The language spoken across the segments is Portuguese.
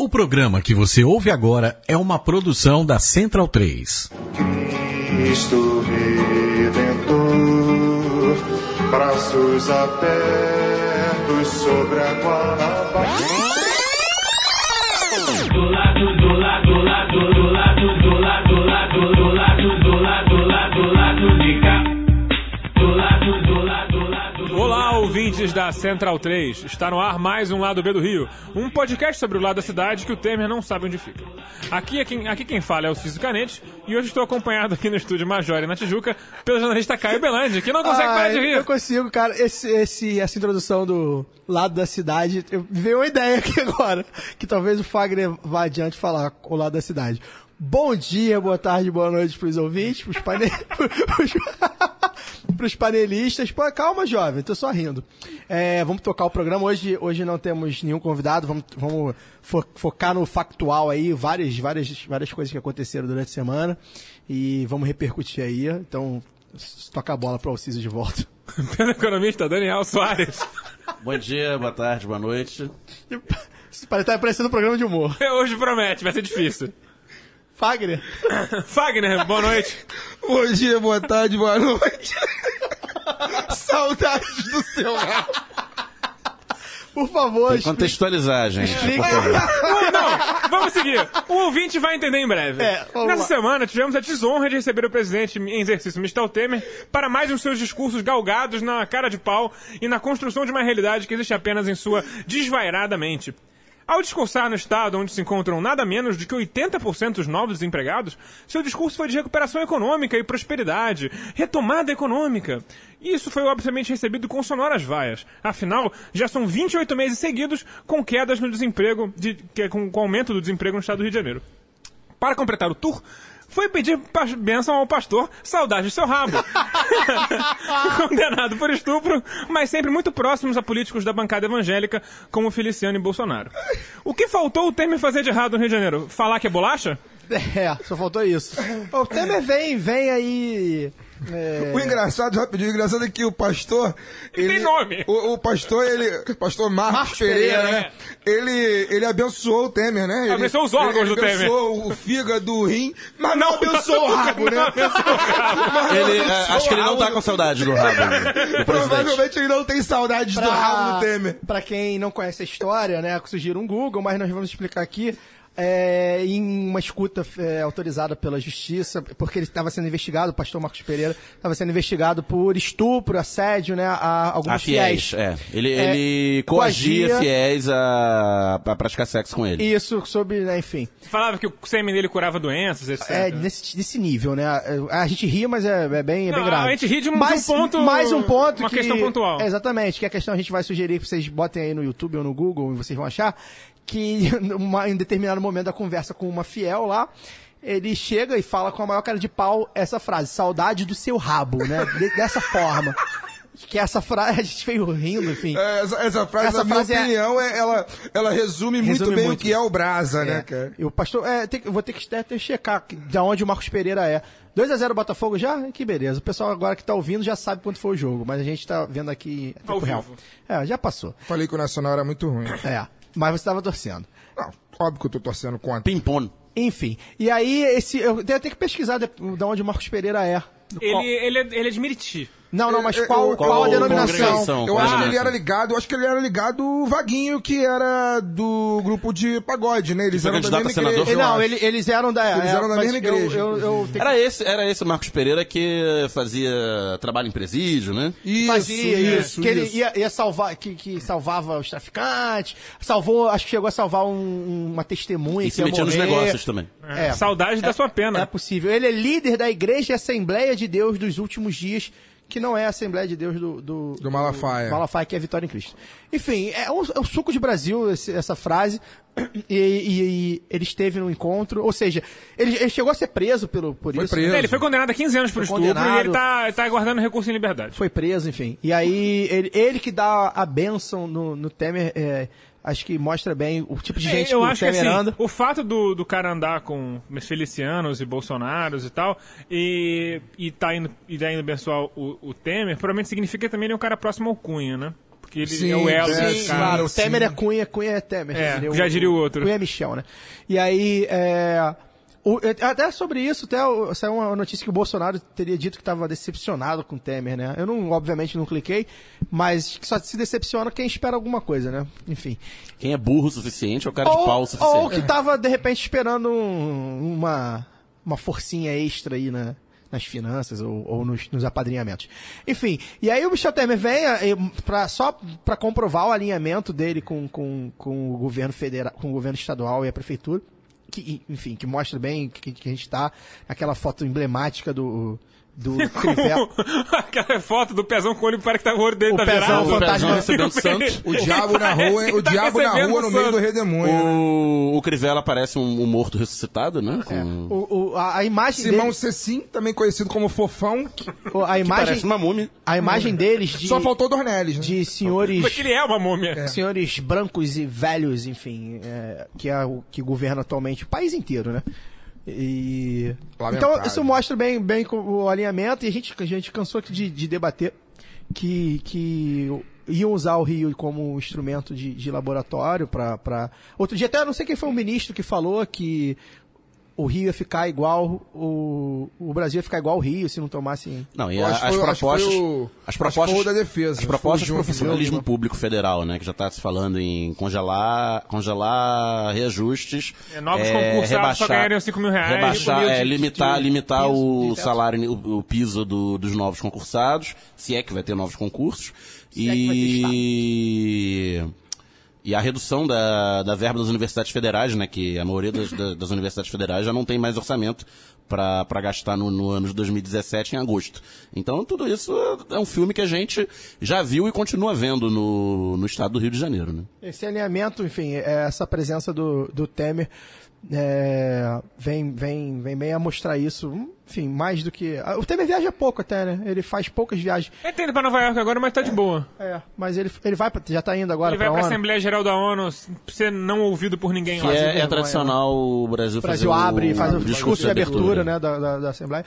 O programa que você ouve agora é uma produção da Central 3. Cristo Redentor, braços abertos sobre a. ouvintes da Central 3. Está no ar mais um Lado B do Rio, um podcast sobre o lado da cidade que o Temer não sabe onde fica. Aqui, é quem, aqui quem fala é o Cício Canete e hoje estou acompanhado aqui no estúdio Major e na Tijuca pelo jornalista Caio Belandi, que não consegue parar de rir. Eu consigo, cara. Esse, esse, essa introdução do lado da cidade, eu, veio uma ideia aqui agora, que talvez o Fagner vá adiante falar o lado da cidade. Bom dia, boa tarde, boa noite pros ouvintes, pros, pane... pros... pros panelistas. Pô, calma, jovem, tô só rindo. É, vamos tocar o programa. Hoje, hoje não temos nenhum convidado, vamos, vamos fo- focar no factual aí, várias, várias, várias coisas que aconteceram durante a semana. E vamos repercutir aí. Então, toca a bola pro Alciso de volta. Pelo economista Daniel Soares. Bom dia, boa tarde, boa noite. Parece estar parecendo um programa de humor. Hoje promete, vai ser difícil. Fagner. Fagner, boa noite. Bom dia, boa tarde, boa noite. Saudades do seu rabo. Por favor, Tem que contextualizar, gente. por favor. Uh, Não, vamos seguir. O ouvinte vai entender em breve. É, Nessa lá. semana, tivemos a desonra de receber o presidente em exercício, Michel Temer, para mais um de seus discursos galgados na cara de pau e na construção de uma realidade que existe apenas em sua desvairada mente. Ao discursar no estado onde se encontram nada menos do que 80% dos novos desempregados, seu discurso foi de recuperação econômica e prosperidade, retomada econômica. E isso foi obviamente recebido com sonoras vaias. Afinal, já são 28 meses seguidos com quedas no desemprego, de, com, com aumento do desemprego no estado do Rio de Janeiro. Para completar o tour, foi pedir bênção ao pastor Saudade do seu rabo. Condenado por estupro, mas sempre muito próximos a políticos da bancada evangélica, como Feliciano e Bolsonaro. O que faltou o Temer fazer de errado no Rio de Janeiro? Falar que é bolacha? É, só faltou isso. O Temer vem, vem aí. É, O engraçado, rapidinho, o engraçado é que o pastor. Ele, tem nome. O, o pastor, ele. Pastor Marcos, Marcos Pereira, Pereira, né? Ele, ele abençoou o Temer, né? Ele, Abençoou os órgãos ele do Temer. Abençoou o fígado, o rim, mas não, abençoou o rabo, né? Mas Ele, abençoou é, acho que ele não tá com saudade do rabo do. Provavelmente ele não tem saudades do rabo do Temer. Pra quem não conhece a história, né, sugiro um Google, mas nós vamos explicar aqui. É, em uma escuta é, autorizada pela justiça, porque ele estava sendo investigado, o pastor Marcos Pereira estava sendo investigado por estupro, assédio, né, a alguns A fiéis, é. Ele, É, ele coagia coagia- fiéis a, a praticar sexo com ele. Isso, sobre, né, enfim. Falava que o sêmen dele curava doenças, etc. É, nesse, nesse nível, né? A, a gente ri, mas é, é bem, é bem Não, grave. a gente ri de um- de um ponto- Mais um ponto uma que- questão pontual. É, exatamente, que a questão a gente vai sugerir que vocês botem aí no YouTube ou no Google e vocês vão achar que numa, em determinado momento da conversa com uma fiel lá, ele chega e fala com a maior cara de pau essa frase, saudade do seu rabo, né? De- dessa forma. Que essa frase, a gente veio rindo, enfim. É, Essa, essa frase, Essa na minha frase é- opinião, é- ela, ela resume, muito Resume bem muito. o que é o Brasa, né, É, cara? E o pastor, é, tem vou ter que, ter que checar de onde o Marcos Pereira é. 2x0 Botafogo já? Que beleza. O pessoal agora que tá ouvindo já sabe quanto foi o jogo, mas a gente tá vendo aqui em tempo real. É, já passou. Falei que o Nacional era muito ruim. É, mas você tava torcendo. Não, óbvio que eu tô torcendo contra. Pimpon. Enfim, e aí esse eu tenho até que pesquisar de, de onde o Marcos Pereira é. Ele, ele, é, ele é de Miriti. Não, não, mas Eu- qual, eu- qual a qual denominação? congregação? Eu Qual acho que ele denominação? era ligado, eu acho que ele era ligado o Vaguinho, que era do grupo de pagode, né? Eles eram da mesma a senador? igreja. Não, ele- eles eram da. Eles é, eram da mesma igreja, Eu, eu, que Era esse, era esse Marcos Pereira que fazia trabalho em presídio, né? Isso, fazia isso, que ele isso. ia, ia salvar, que, que salvava os traficantes, salvou, acho que chegou a salvar um- uma testemunha E que se ia metia nos negócios também. É, Saudade da sua pena. é possível. Ele é líder da Igreja e Assembleia de Deus dos últimos dias, que não é a Assembleia de Deus do... Do, Do Malafaia. do Malafaia, que é a Vitória em Cristo. Enfim, é o, é o suco de Brasil, esse- essa frase, e, e- e ele esteve no encontro, ou seja, ele, ele chegou a ser preso pelo, por Foi isso. preso. É, ele foi condenado a 15 anos por Foi estupro e condenado. ele tá, tá aguardando recurso em liberdade. Foi preso, enfim. E aí, ele, ele que dá a bênção no, no Temer, é, acho que mostra bem o tipo de gente É, eu que o acho que Temer assim, o fato do, do cara andar com felicianos e bolsonaros e tal, e, e tá indo, e tá indo abençoar o, o Temer, provavelmente significa que também ele é um cara próximo ao Cunha, né? porque ele Sim, é o elo. é, sim, cara. Claro, o sim. Temer é Cunha, Cunha é Temer. É, já diria o outro. Cunha é Michel, né? E aí, é, o- até sobre isso, até saiu uma notícia que o Bolsonaro teria dito que estava decepcionado com o Temer, né? Eu não, obviamente, não cliquei, mas só se decepciona quem espera alguma coisa, né? Enfim. Quem é burro o suficiente é o cara de pau o Ou, suficiente. ou que tava, de repente, esperando um- uma, uma forcinha extra aí na, nas finanças ou, ou nos, nos apadrinhamentos. Enfim, e aí o Michel Temer vem eh, pra, só para comprovar o alinhamento dele com, com, com o governo federal, com o governo estadual e a prefeitura, que, enfim, que mostra bem que, que a gente tá naquela foto emblemática do, do Crivella. Aquela foto do pezão com o olho para que tá o olho dele O tá pezão virado. O fantasma. Recebendo Santos. O diabo na rua, Parece o tá diabo na rua no meio santo. do redemoinho. né? O, o Crivella parece um, um morto ressuscitado, né? Com- O, o- a, a imagem Simão dele, Cecim, também conhecido como Fofão, que o- a Parece imagem, uma múmia. a imagem deles de, só faltou Dornelles, né? de senhores Porque ele é uma múmia. senhores brancos e velhos, enfim, é, que é o que governa atualmente o país inteiro, né? E então isso mostra bem, bem o alinhamento e a gente, a gente cansou de, de debater que, que iam usar o Rio como instrumento de, de laboratório para outro dia até não sei quem foi o ministro que falou que o Rio ia ficar igual o, o Brasil ia ficar igual o Rio se não tomasse Não, e a- as foi- propostas. o- as propostas. o da defesa. As propostas Foi de junto, profissionalismo viu? público federal, né? Que já está se falando em congelar, congelar reajustes. É, novos concursados só ganhariam 5 mil reais. Rebaixar, Cinco mil é, de- limitar, de limitar piso, o de teto. salário, o, o piso do- dos novos concursados, se é que vai ter novos concursos. Se é que vai ter e. A redução da, da verba das universidades federais, né? Que a maioria das, da- das universidades federais já não tem mais orçamento para gastar no, no ano de 2017 em agosto. Então tudo isso é um filme que a gente já viu e continua vendo no, no estado do Rio de Janeiro, né? Esse alinhamento, enfim, é, essa presença do, do Temer é, vem, vem, vem meio a mostrar isso. Enfim, mais do que. O Temer viaja pouco até, né? Ele faz poucas viagens. Ele tá indo pra Nova York agora, mas tá de boa. É, mas ele, ele vai pra, já tá indo agora Ele vai pra pra ONU. Assembleia Geral da ONU ser não ouvido por ninguém Que lá. é, é vergonha, tradicional o Brasil O Brasil fazer abre, faz o discurso de abertura, né, da, da, da Assembleia.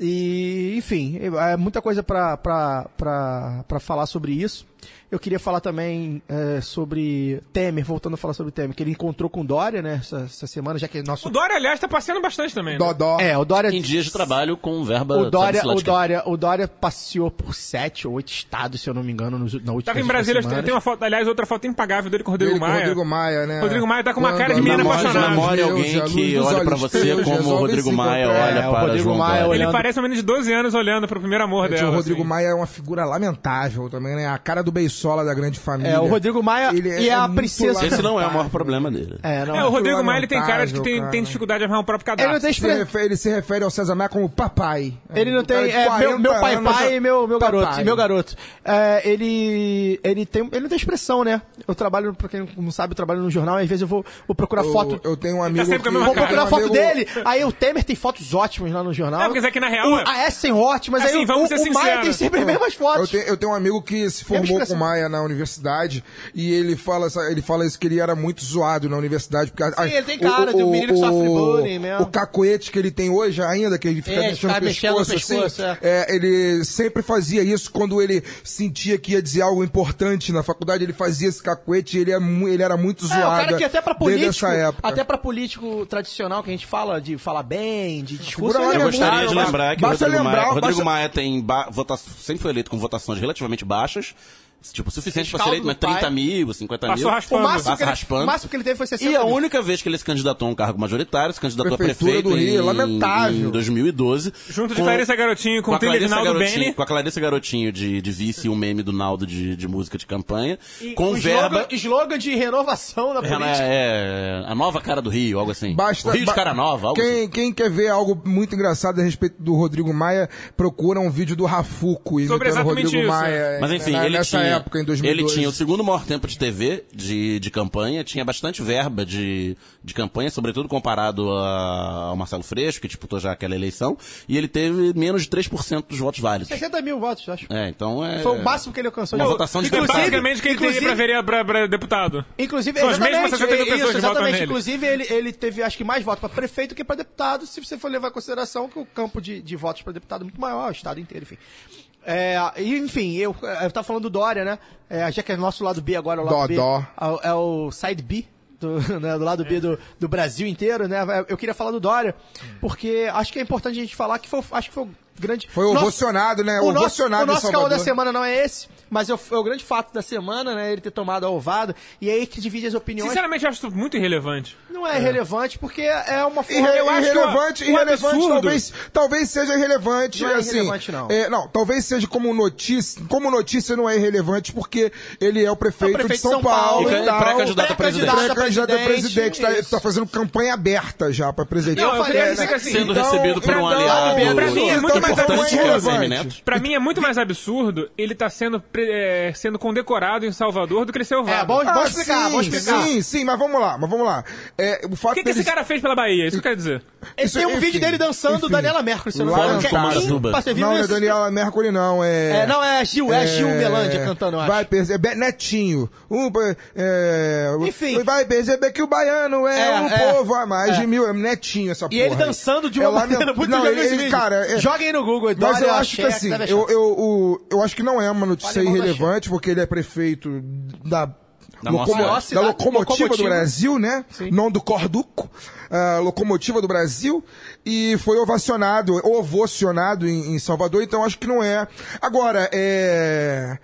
E, enfim, é muita coisa pra, pra, pra, pra falar sobre isso. Eu queria falar também é, sobre Temer, voltando a falar sobre Temer, que ele encontrou com Dória, né, essa, essa semana, já que nosso... O Dória, aliás, tá passeando bastante também. Né? Dodó. É, o Dória... Em dias de trabalho com verba O Dória, o. Dória, o Dória passeou por sete ou oito estados, se eu não me engano, nos, na última Tava em Brasília, tem uma foto, aliás, outra foto impagável dele com o Rodrigo Dele com o Maia. Rodrigo Maia, né? Rodrigo Maia tá com uma Quando cara de a menino memória- apaixonado. Memória Deus, alguém que olha pra você como o Rodrigo se Maia encontrar. olha É, o para Rodrigo João Maia. Ele parece um menino de 12 anos olhando pro primeiro amor Gente, dela. o Rodrigo assim. Maia é uma figura lamentável também, né? A cara do Beisola da grande família. É, o Rodrigo Maia Ele e a muito princesa... Esse não é o maior problema dele. É, não. É, o Rodrigo Maia ele tem cara de que tem, cara. tem dificuldade de armar um próprio Ele não cadastro. tem Se expre- refere- ele se refere ao César Maia como papai. Ele não tem. É, meu, 40 meu pai, anos, pai e meu, meu garoto. Meu garoto. É, ele. Ele tem. Ele não tem expressão, né? Eu trabalho, pra quem não sabe, eu trabalho no jornal, às vezes eu vou, vou procurar Eu, foto. eu tenho um amigo sempre com a mesma Vou cara. procurar um foto amigo- dele. Aí o Temer tem fotos ótimas lá no jornal. É, aqui na real. O, a S tem ótimas, aí Assim, o, vamos o, ser o Maia tem sempre as mesmas Eu fotos. tenho, eu tenho um amigo que se formou que com o Maia na universidade e ele fala, ele fala isso que ele era muito zoado na universidade. Porque, Sim, ele tem cara de um menino que sofre bullying mesmo. O cacuete que ele tem hoje ainda, que ele fica É, mexendo, mexendo no pescoço, pescoço, assim, é. é, ele sempre fazia isso quando ele sentia que ia dizer algo importante na faculdade, ele fazia esse cacuete e ele, é, ele era muito É, zoado. o cara que até pra político, até pra político tradicional que a gente fala de falar bem, de discurso, Eu é gostaria muito- de lembrar que o Rodrigo lembrar- Maia, Rodrigo basta- Maia tem ba- vota- sempre foi eleito com votações relativamente baixas, tipo, suficiente para ser eleito, mas do pai. 30 mil, 50 Passou mil. O raspando. máximo, Passa que ele, raspando. o máximo que ele teve foi 60 E a mil. única vez que ele se candidatou a um cargo majoritário, se candidatou a Prefeitura prefeito do Rio, em, lamentável. em 2012. Junto de com- Clarissa Garotinho com, com o a de Clarissa Naldo Garotinho, com a Clarissa Garotinho de, de vice e o meme do Naldo de, de música de campanha, E com o verba... Slogan, slogan de renovação da política. É, é, a nova cara do Rio, algo assim. Basta, o Rio de cara nova, algo assim. quem, quem quer ver algo muito engraçado a respeito do Rodrigo Maia, procura um vídeo do Rafuco Sobre o exatamente Rodrigo isso. Maia. Mas enfim, ele tinha, época, em 2012. ele tinha o segundo maior tempo de TV de, de campanha, tinha bastante verba de, de campanha, sobretudo comparado a- ao Marcelo Freixo, que disputou já aquela eleição, e ele teve menos de 3% dos votos válidos. 60 mil votos, acho. É, então é... Foi o máximo que ele alcançou. Uma votação de Que deputado. basicamente quem teria pra, vereador, pra, pra deputado. Inclusive, São as mesmas exatamente, 60 mil isso, pessoas que exatamente. Inclusive, ele, ele teve, acho que, mais votos para prefeito que para deputado, se você for levar em consideração que o campo de, de votos para deputado é muito maior, o estado inteiro, enfim. É, enfim, eu, eu tava falando do Dória, né? É, já que é nosso lado B agora, o lado Dó, B. dó. É, é o side B. Do, né, do lado B do, do Brasil inteiro, né? Eu queria falar do Dória, porque acho que é importante a gente falar que foi, acho que foi o grande. Foi ovacionado, né? O nosso, Ovacionado o em nosso caô da semana não é esse, mas é o, é o grande fato da semana, né? Ele ter tomado a ovado, e aí que divide as opiniões. Sinceramente, eu acho isso muito irrelevante. Não é, relevante, porque é uma forma. Irre- eu acho que irrelevante, irrelevante absurdo- talvez, talvez seja irrelevante, Não é assim. irrelevante, não. é, não, talvez seja como notícia, como notícia não é irrelevante porque ele é o prefeito, É o prefeito de São, São Paulo, Paulo, E tal. pré-candidato a presidente. a Pré-candidato a presidente, presidente, tá, tá fazendo campanha aberta já pra presidente. Eu Não, eu falei, né? que assim, Sendo Então, recebido por um então, aliado pra mim é muito importante, não é é irrelevante. Pra mim é muito mais absurdo ele tá sendo, pre- é, sendo condecorado em Salvador do que ele ser ovado. É, bom, Ah, explicar, sim, vamos explicar. Sim, sim, mas vamos lá, mas vamos lá. É, o fato O que, que esse cara fez pela Bahia? Isso que eu quero dizer. Ele Isso, tem um enfim, vídeo dele dançando enfim. Daniela Mercury, se eu não me engano. é Não, não é? Daniela Mercury, não. É, É, não, é Gil, é, Gil Melândia cantando, eu acho. Vai perceber, Netinho. Um, é, Enfim. Vai perceber que o baiano é, É, um é, povo a mais é. de mil. É Netinho essa E porra. ele aí. dançando de uma É maneira muito não, legal ele, ele, cara, é- Joguem no Google, Mas eu acho que assim, eu, eu, eu acho que não é uma notícia irrelevante, porque ele é prefeito da. Da locomo- da cidade. locomotiva, do Locomotiva. Brasil, né? Não do Corduco, a locomotiva do Brasil, e foi ovacionado, ovacionado em, em Salvador, então acho que não é. Agora, é.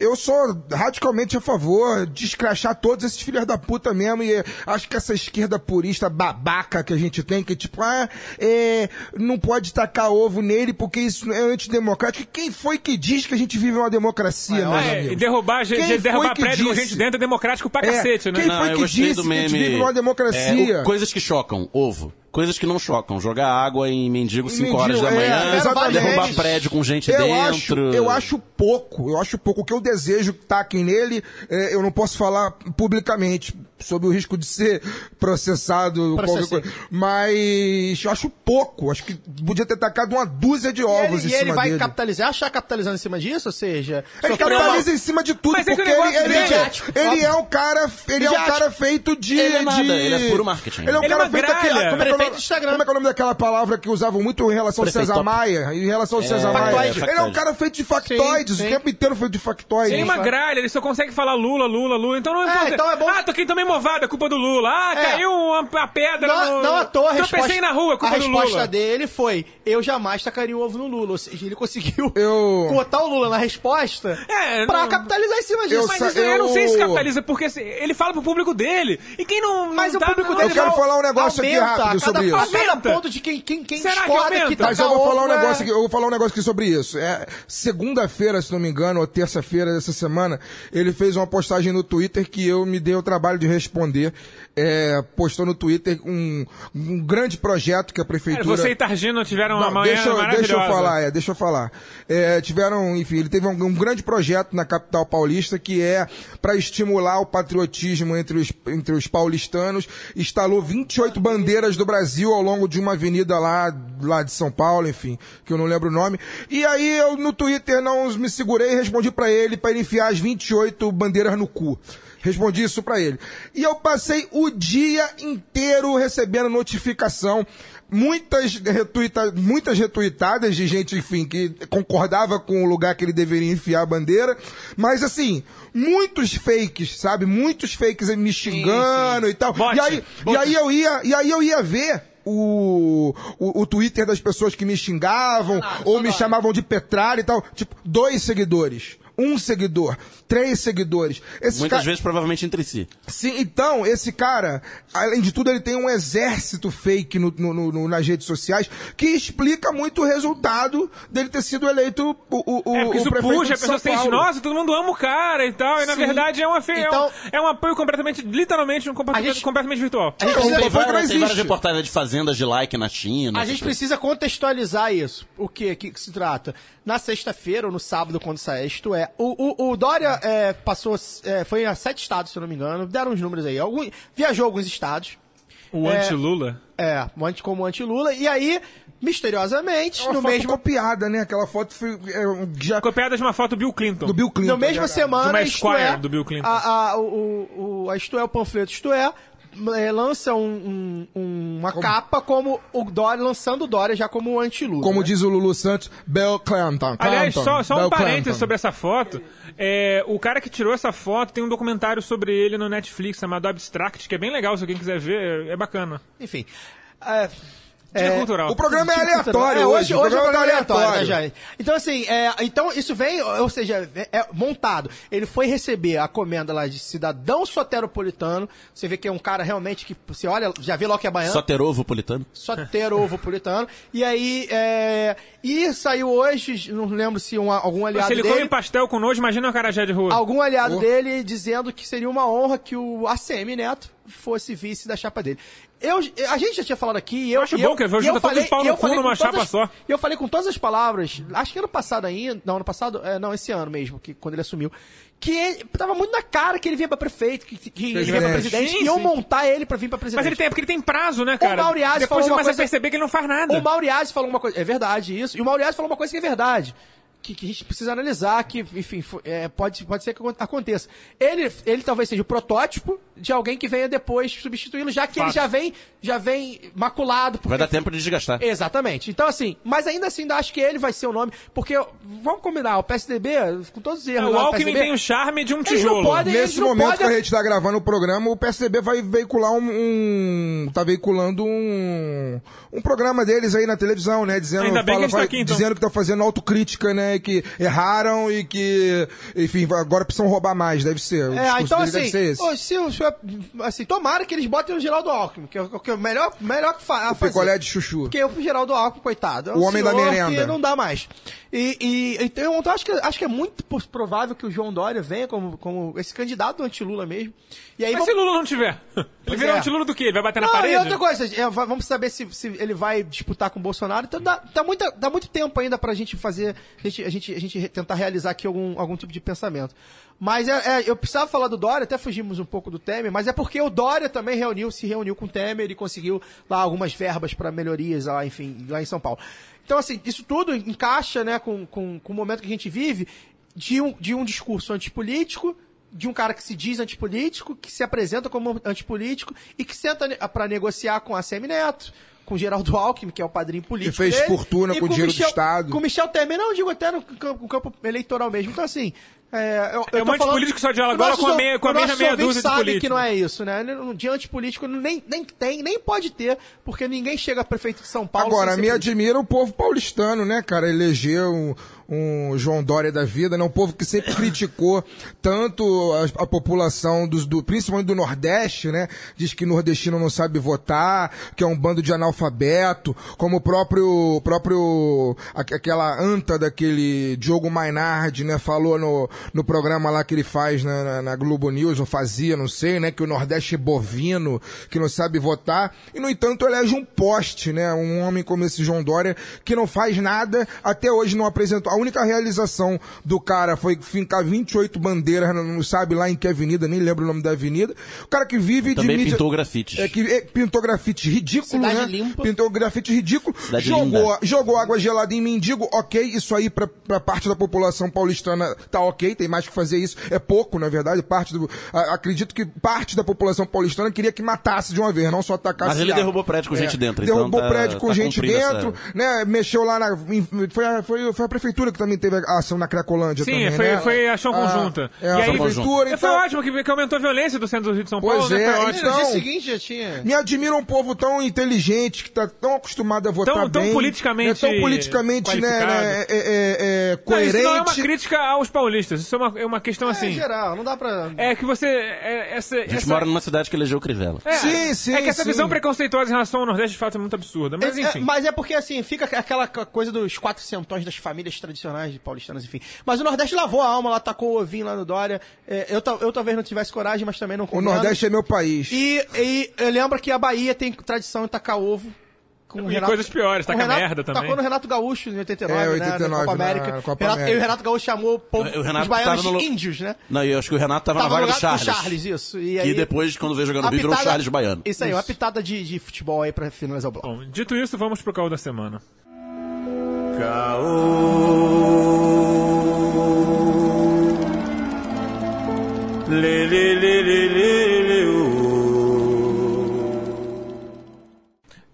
Eu sou radicalmente a favor de escrachar todos esses filhos da puta mesmo. E acho que essa esquerda purista babaca que a gente tem, que tipo, ah, é, não pode tacar ovo nele porque isso é antidemocrático. E Quem foi que diz que a gente vive uma democracia, meus É, e derrubar, gente, Quem derrubar prédio com gente dentro é democrático pra É, cacete, né? quem Não, foi que disse que a gente vive numa democracia? É, o- coisas que chocam, ovo. Coisas que não chocam. Jogar água em mendigo 5 Mendigo, horas da é, manhã, exatamente. derrubar prédio com gente eu dentro. Acho, eu acho pouco, eu acho pouco. O que eu desejo que taquem nele, é, eu não posso falar publicamente, sob o risco de ser processado, qualquer Processei. coisa. Mas eu acho pouco. Acho que podia ter tacado uma dúzia de E ovos ele, em e ele cima vai dele. capitalizar, achar capitalizando em cima disso, ou seja... Ele capitaliza uma- em cima de tudo, Mas é que porque o ele, ele, dele- é, ele é um cara, ele é um cara feito de... Ele é nada, de- ele é puro marketing. Ele é um Ele é cara uma feito daquele... Como é, é o nome- Instagram. como é que é o nome daquela palavra que usavam muito em relação ao Prefeito César top. Maia? Em relação ao César Maia. Ele é um cara feito de factoides, Sim, o sim. tempo inteiro feito de factoides. Tem uma gralha, ele só consegue falar Lula, Lula, Lula. Então não É, então é bom- Ah, toquei também movada, culpa do Lula. Ah, É. caiu uma, uma pedra Não, no... não à toa a Tropecei resposta, na rua, culpa a do resposta Lula. dele foi: eu jamais tacaria o ovo no Lula. Ou seja, ele conseguiu Eu- botar o Lula na resposta É, pra não- capitalizar em cima disso. Eu Mas sa- isso, eu... não sei se eu- capitaliza, porque assim, ele fala pro público dele. E quem não. Mas não o tá- público não- dele Eu quero falar um negócio aqui aumenta, rápido a cada, sobre isso. A cada Aumenta. ponto de quem, quem, quem Será que discorda aumenta? que tá Mas eu vou falar um é- negócio aqui, eu vou falar um negócio aqui sobre isso. É, segunda-feira, se não me engano, ou terça-feira dessa semana, ele fez uma postagem no Twitter que eu me dei o trabalho de responder. É, postou no Twitter um, um grande projeto que a prefeitura. Você e Targino tiveram uma Não, manhã deixa, deixa eu falar, é, deixa eu falar. É, tiveram, enfim, ele teve um, um grande projeto na capital paulista que é para estimular o patriotismo entre os, entre os paulistanos. Instalou 28 bandeiras do Brasil ao longo de uma avenida lá, lá de São Paulo, enfim, que eu não lembro o nome. E aí eu no Twitter não me segurei e respondi para ele para ele enfiar as 28 bandeiras no cu. Respondi isso pra ele. E eu passei o dia inteiro recebendo notificação, muitas, retuita, muitas retuitadas de gente, enfim, que concordava com o lugar que ele deveria enfiar a bandeira, mas assim, muitos fakes, sabe? Muitos fakes me xingando e tal. Bot, e aí, bot. e aí eu ia, e aí eu ia ver o, o, o Twitter das pessoas que me xingavam ou me chamavam de Petralha e tal. Tipo, dois seguidores. Um seguidor, três seguidores. Esses Muitas ca- vezes, provavelmente, entre si. Sim, então, esse cara, além de tudo, ele tem um exército fake no, no- no- nas redes sociais que explica muito o resultado dele ter sido eleito o, o, É, o isso prefeito puxa, a de pessoa sente, Paulo. nossa, todo mundo ama o cara e tal. E na Sim. verdade é, uma fe... é, Então- um, é um apoio completamente, literalmente, um comportamento gente- completamente virtual. A gente Então, precisa- tem Tem várias, tem várias reportagens de fazendas de like na China. A gente precisa contextualizar isso. O que, que, que se trata? Na sexta-feira ou no sábado, quando sair, isto é, o, o, o Dória é, passou, é, foi a sete estados, se eu não me engano, deram uns números aí. Algum, viajou alguns estados, O É. anti-Lula. é, anti- como anti-Lula, e aí, misteriosamente, É uma no foto mesmo, copiada, né? Aquela foto foi, é, já, Copiada de uma foto do Bill Clinton. do Bill Clinton. na mesma já- semana, De uma isto Esquire é, do Bill Clinton. A, a, o, o, o- a isto é, o panfleto, isto é, é, lança um- um- uma capa como o Dória, lançando o Dória já como um anti-Lula. Como né? diz o Lulu Santos, Bill Clinton. Aliás, Clinton, só, só um parênteses Clinton. sobre essa foto. É, o cara que tirou essa foto tem um documentário sobre ele no Netflix chamado Abstract, que é bem legal, se alguém quiser ver, é, é bacana. Enfim. É, é, cultural. O programa é aleatório é, hoje. hoje, hoje é um programa tá aleatório, né, Jair? Então, assim, é, então isso vem, ou seja, é, é montado. Ele foi receber a comenda lá de cidadão soteropolitano. Você vê que é um cara realmente que, você olha, já vê logo que é baiano. Soterovopolitano. Soteropolitano. E aí, é, e saiu hoje, não lembro se um, algum aliado Se ele dele... come pastel com nojo, imagina o carajé de rua. algum aliado Oh. dele dizendo que seria uma honra que o ACM Neto fosse vice da chapa dele. Eu, a gente já tinha falado aqui. e Eu, acho e bom eu, que eu junto eu todos os pau no eu cu falei numa com todas chapa as- só. E eu falei com todas as palavras, acho que ano passado ainda, não, ano passado, é, não, esse ano mesmo, que, quando ele assumiu, que ele, tava muito na cara que ele vinha pra prefeito, que, que ele vinha pra Presidente. presidente, Sim, e eu sim. montar ele pra vir pra presidente. Mas ele tem, é porque ele tem prazo, né, cara? Mauriazi Depois falou você uma começa coisa- a perceber que ele não faz nada. O Mauriazi falou uma coisa, é verdade isso, e o Mauriazi falou uma coisa que é verdade. Que, que a gente precisa analisar, que, enfim, é, pode, pode ser que acon- aconteça. Ele, ele talvez seja o protótipo de alguém que venha depois substituí-lo, já que ele Fato. já vem, já vem maculado. Vai dar tempo de desgastar. Exatamente. Então, assim, mas ainda assim, ainda acho que ele vai ser o nome, porque, vamos combinar, o PSDB, com todos os É, erros o lá do Alckmin tem o charme de um tijolo. podem- Nesse momento podem- que a gente tá gravando o programa, o PSDB vai veicular um, um- tá veiculando um um programa deles aí na televisão, né, dizendo Ainda bem que a gente tá aqui, então. dizendo que tá fazendo autocrítica, né, que erraram e que, enfim, agora precisam roubar mais, deve ser. O É, então deles deve assim, ser esse. se, o senhor- assim, tomara que eles botem o Geraldo Alckmin, que é o que é melhor, melhor que fa O fazer. picolé de chuchu. Porque o Geraldo Alckmin, coitado, é um O homem da merenda. não dá mais. E, e então, então acho, que, acho que é muito provável que o João Dória venha como, como esse candidato anti-Lula mesmo. E aí Mas se Lula não tiver? Ele virou é. anti-Lula do quê? Ele vai bater na Não, parede? e outra coisa, é, va- vamos saber se, se ele vai disputar com o Bolsonaro. Então dá, dá, muita, dá muito tempo ainda pra gente fazer, a gente, a gente, a gente tentar realizar aqui algum, algum tipo de pensamento. Mas é, é, eu precisava falar do Dória, até fugimos um pouco do Temer, mas é porque o Dória também reuniu, se reuniu com o Temer e conseguiu lá algumas verbas para melhorias lá, enfim, lá em São Paulo. Então, assim, isso tudo encaixa né, com, com, com o momento que a gente vive de um, de um discurso antipolítico, de um cara que se diz antipolítico, que se apresenta como antipolítico e que senta para negociar com a Semi Neto, com Geraldo Alckmin, que é o padrinho político. fez dele, fortuna com o dinheiro do Michel, Estado. Com Michel Temer, não, digo até no campo, no campo eleitoral mesmo. Então, assim. É, eu, É eu um tô antipolítico que só dialoga Nossos com a meia- com a mesma meia dúzia de sabem político. que não é isso, né? De antipolítico nem, nem tem, nem pode ter, porque ninguém chega a prefeito de São Paulo. Agora, me político. admira o povo paulistano, né, cara? Eleger um, um João Dória da vida, né? Um povo que sempre criticou tanto a, a população, dos, do, principalmente do Nordeste, né? Diz que nordestino não sabe votar, que é um bando de analfabeto, como o próprio, próprio aqu- aquela anta daquele Diogo Mainardi, né? Falou no, no programa lá que ele faz na, na, na Globo News, ou fazia, não sei, né? Que o Nordeste é bovino, que não sabe votar, e no entanto elege um poste, né? Um homem como esse João Dória, que não faz nada, até hoje não apresentou. A única realização do cara foi fincar 28 bandeiras, não, sabe lá em que avenida, nem lembro o nome da avenida. O cara que vive Também de mídia... pintou grafites. É, que é, pintou grafite ridículo, Cidade né? limpa. Pintou grafite ridículo. Cidade jogou, linda. jogou água gelada em mendigo, ok, isso aí pra, pra parte da população paulistana tá ok, tem mais que fazer isso. É pouco, na verdade, parte do... a- acredito que parte da população paulistana queria que matasse de uma vez, não só atacasse. Mas ele derrubou prédio com gente dentro, então Derrubou tá- prédio com tá gente cumprindo essa- dentro, né? Mexeu lá na... Foi a, foi, foi a prefeitura que também teve a ação na Cracolândia Sim, também, foi, né? foi ação Ah, conjunta. É, a e aí, prefeitura, É, Foi então... ótimo que, que aumentou a violência do centro do Rio de São Pois Paulo, né? é, Foi ótimo. No dia então- seguinte já tinha. Me admira um povo tão inteligente, que tá tão acostumado a votar Tão- tão bem. politicamente né, tão politicamente, né, né, é, é, é, Não, coerente. isso não é uma crítica aos paulistas, isso é uma, é uma questão É, assim. geral, não dá pra. É que você. É, essa, A gente essa- mora numa cidade que elegeu o Crivella. é, Sim, sim, É que essa sim. visão preconceituosa em relação ao Nordeste de fato é muito absurda. Mas É, é, enfim. mas é porque, assim, fica aquela co- coisa dos quatro centões das famílias tradicionais de paulistanas, enfim. Mas o Nordeste lavou a alma, lá tacou o ovinho lá no Dória. É, eu, eu talvez não tivesse coragem, mas também não O condeno. Nordeste é meu país. E, e eu lembro que a Bahia tem tradição em tacar ovo. Com E coisas piores, com taca o Renato- merda também. Tacou no Renato Gaúcho em 89, É, né? 89, na Copa na América. Copa Renato, América. E o Renato Gaúcho chamou o povo, O Renato os baianos no- de índios, né? Não, e eu acho que o Renato tava, Tava na vaga do Charles. Charles, isso. E E aí, depois, quando veio jogando no Rio, virou o Charles Baiano. Isso aí, uma pitada de, de futebol aí pra finalizar o bloco. Bom, dito isso, vamos pro caô da semana.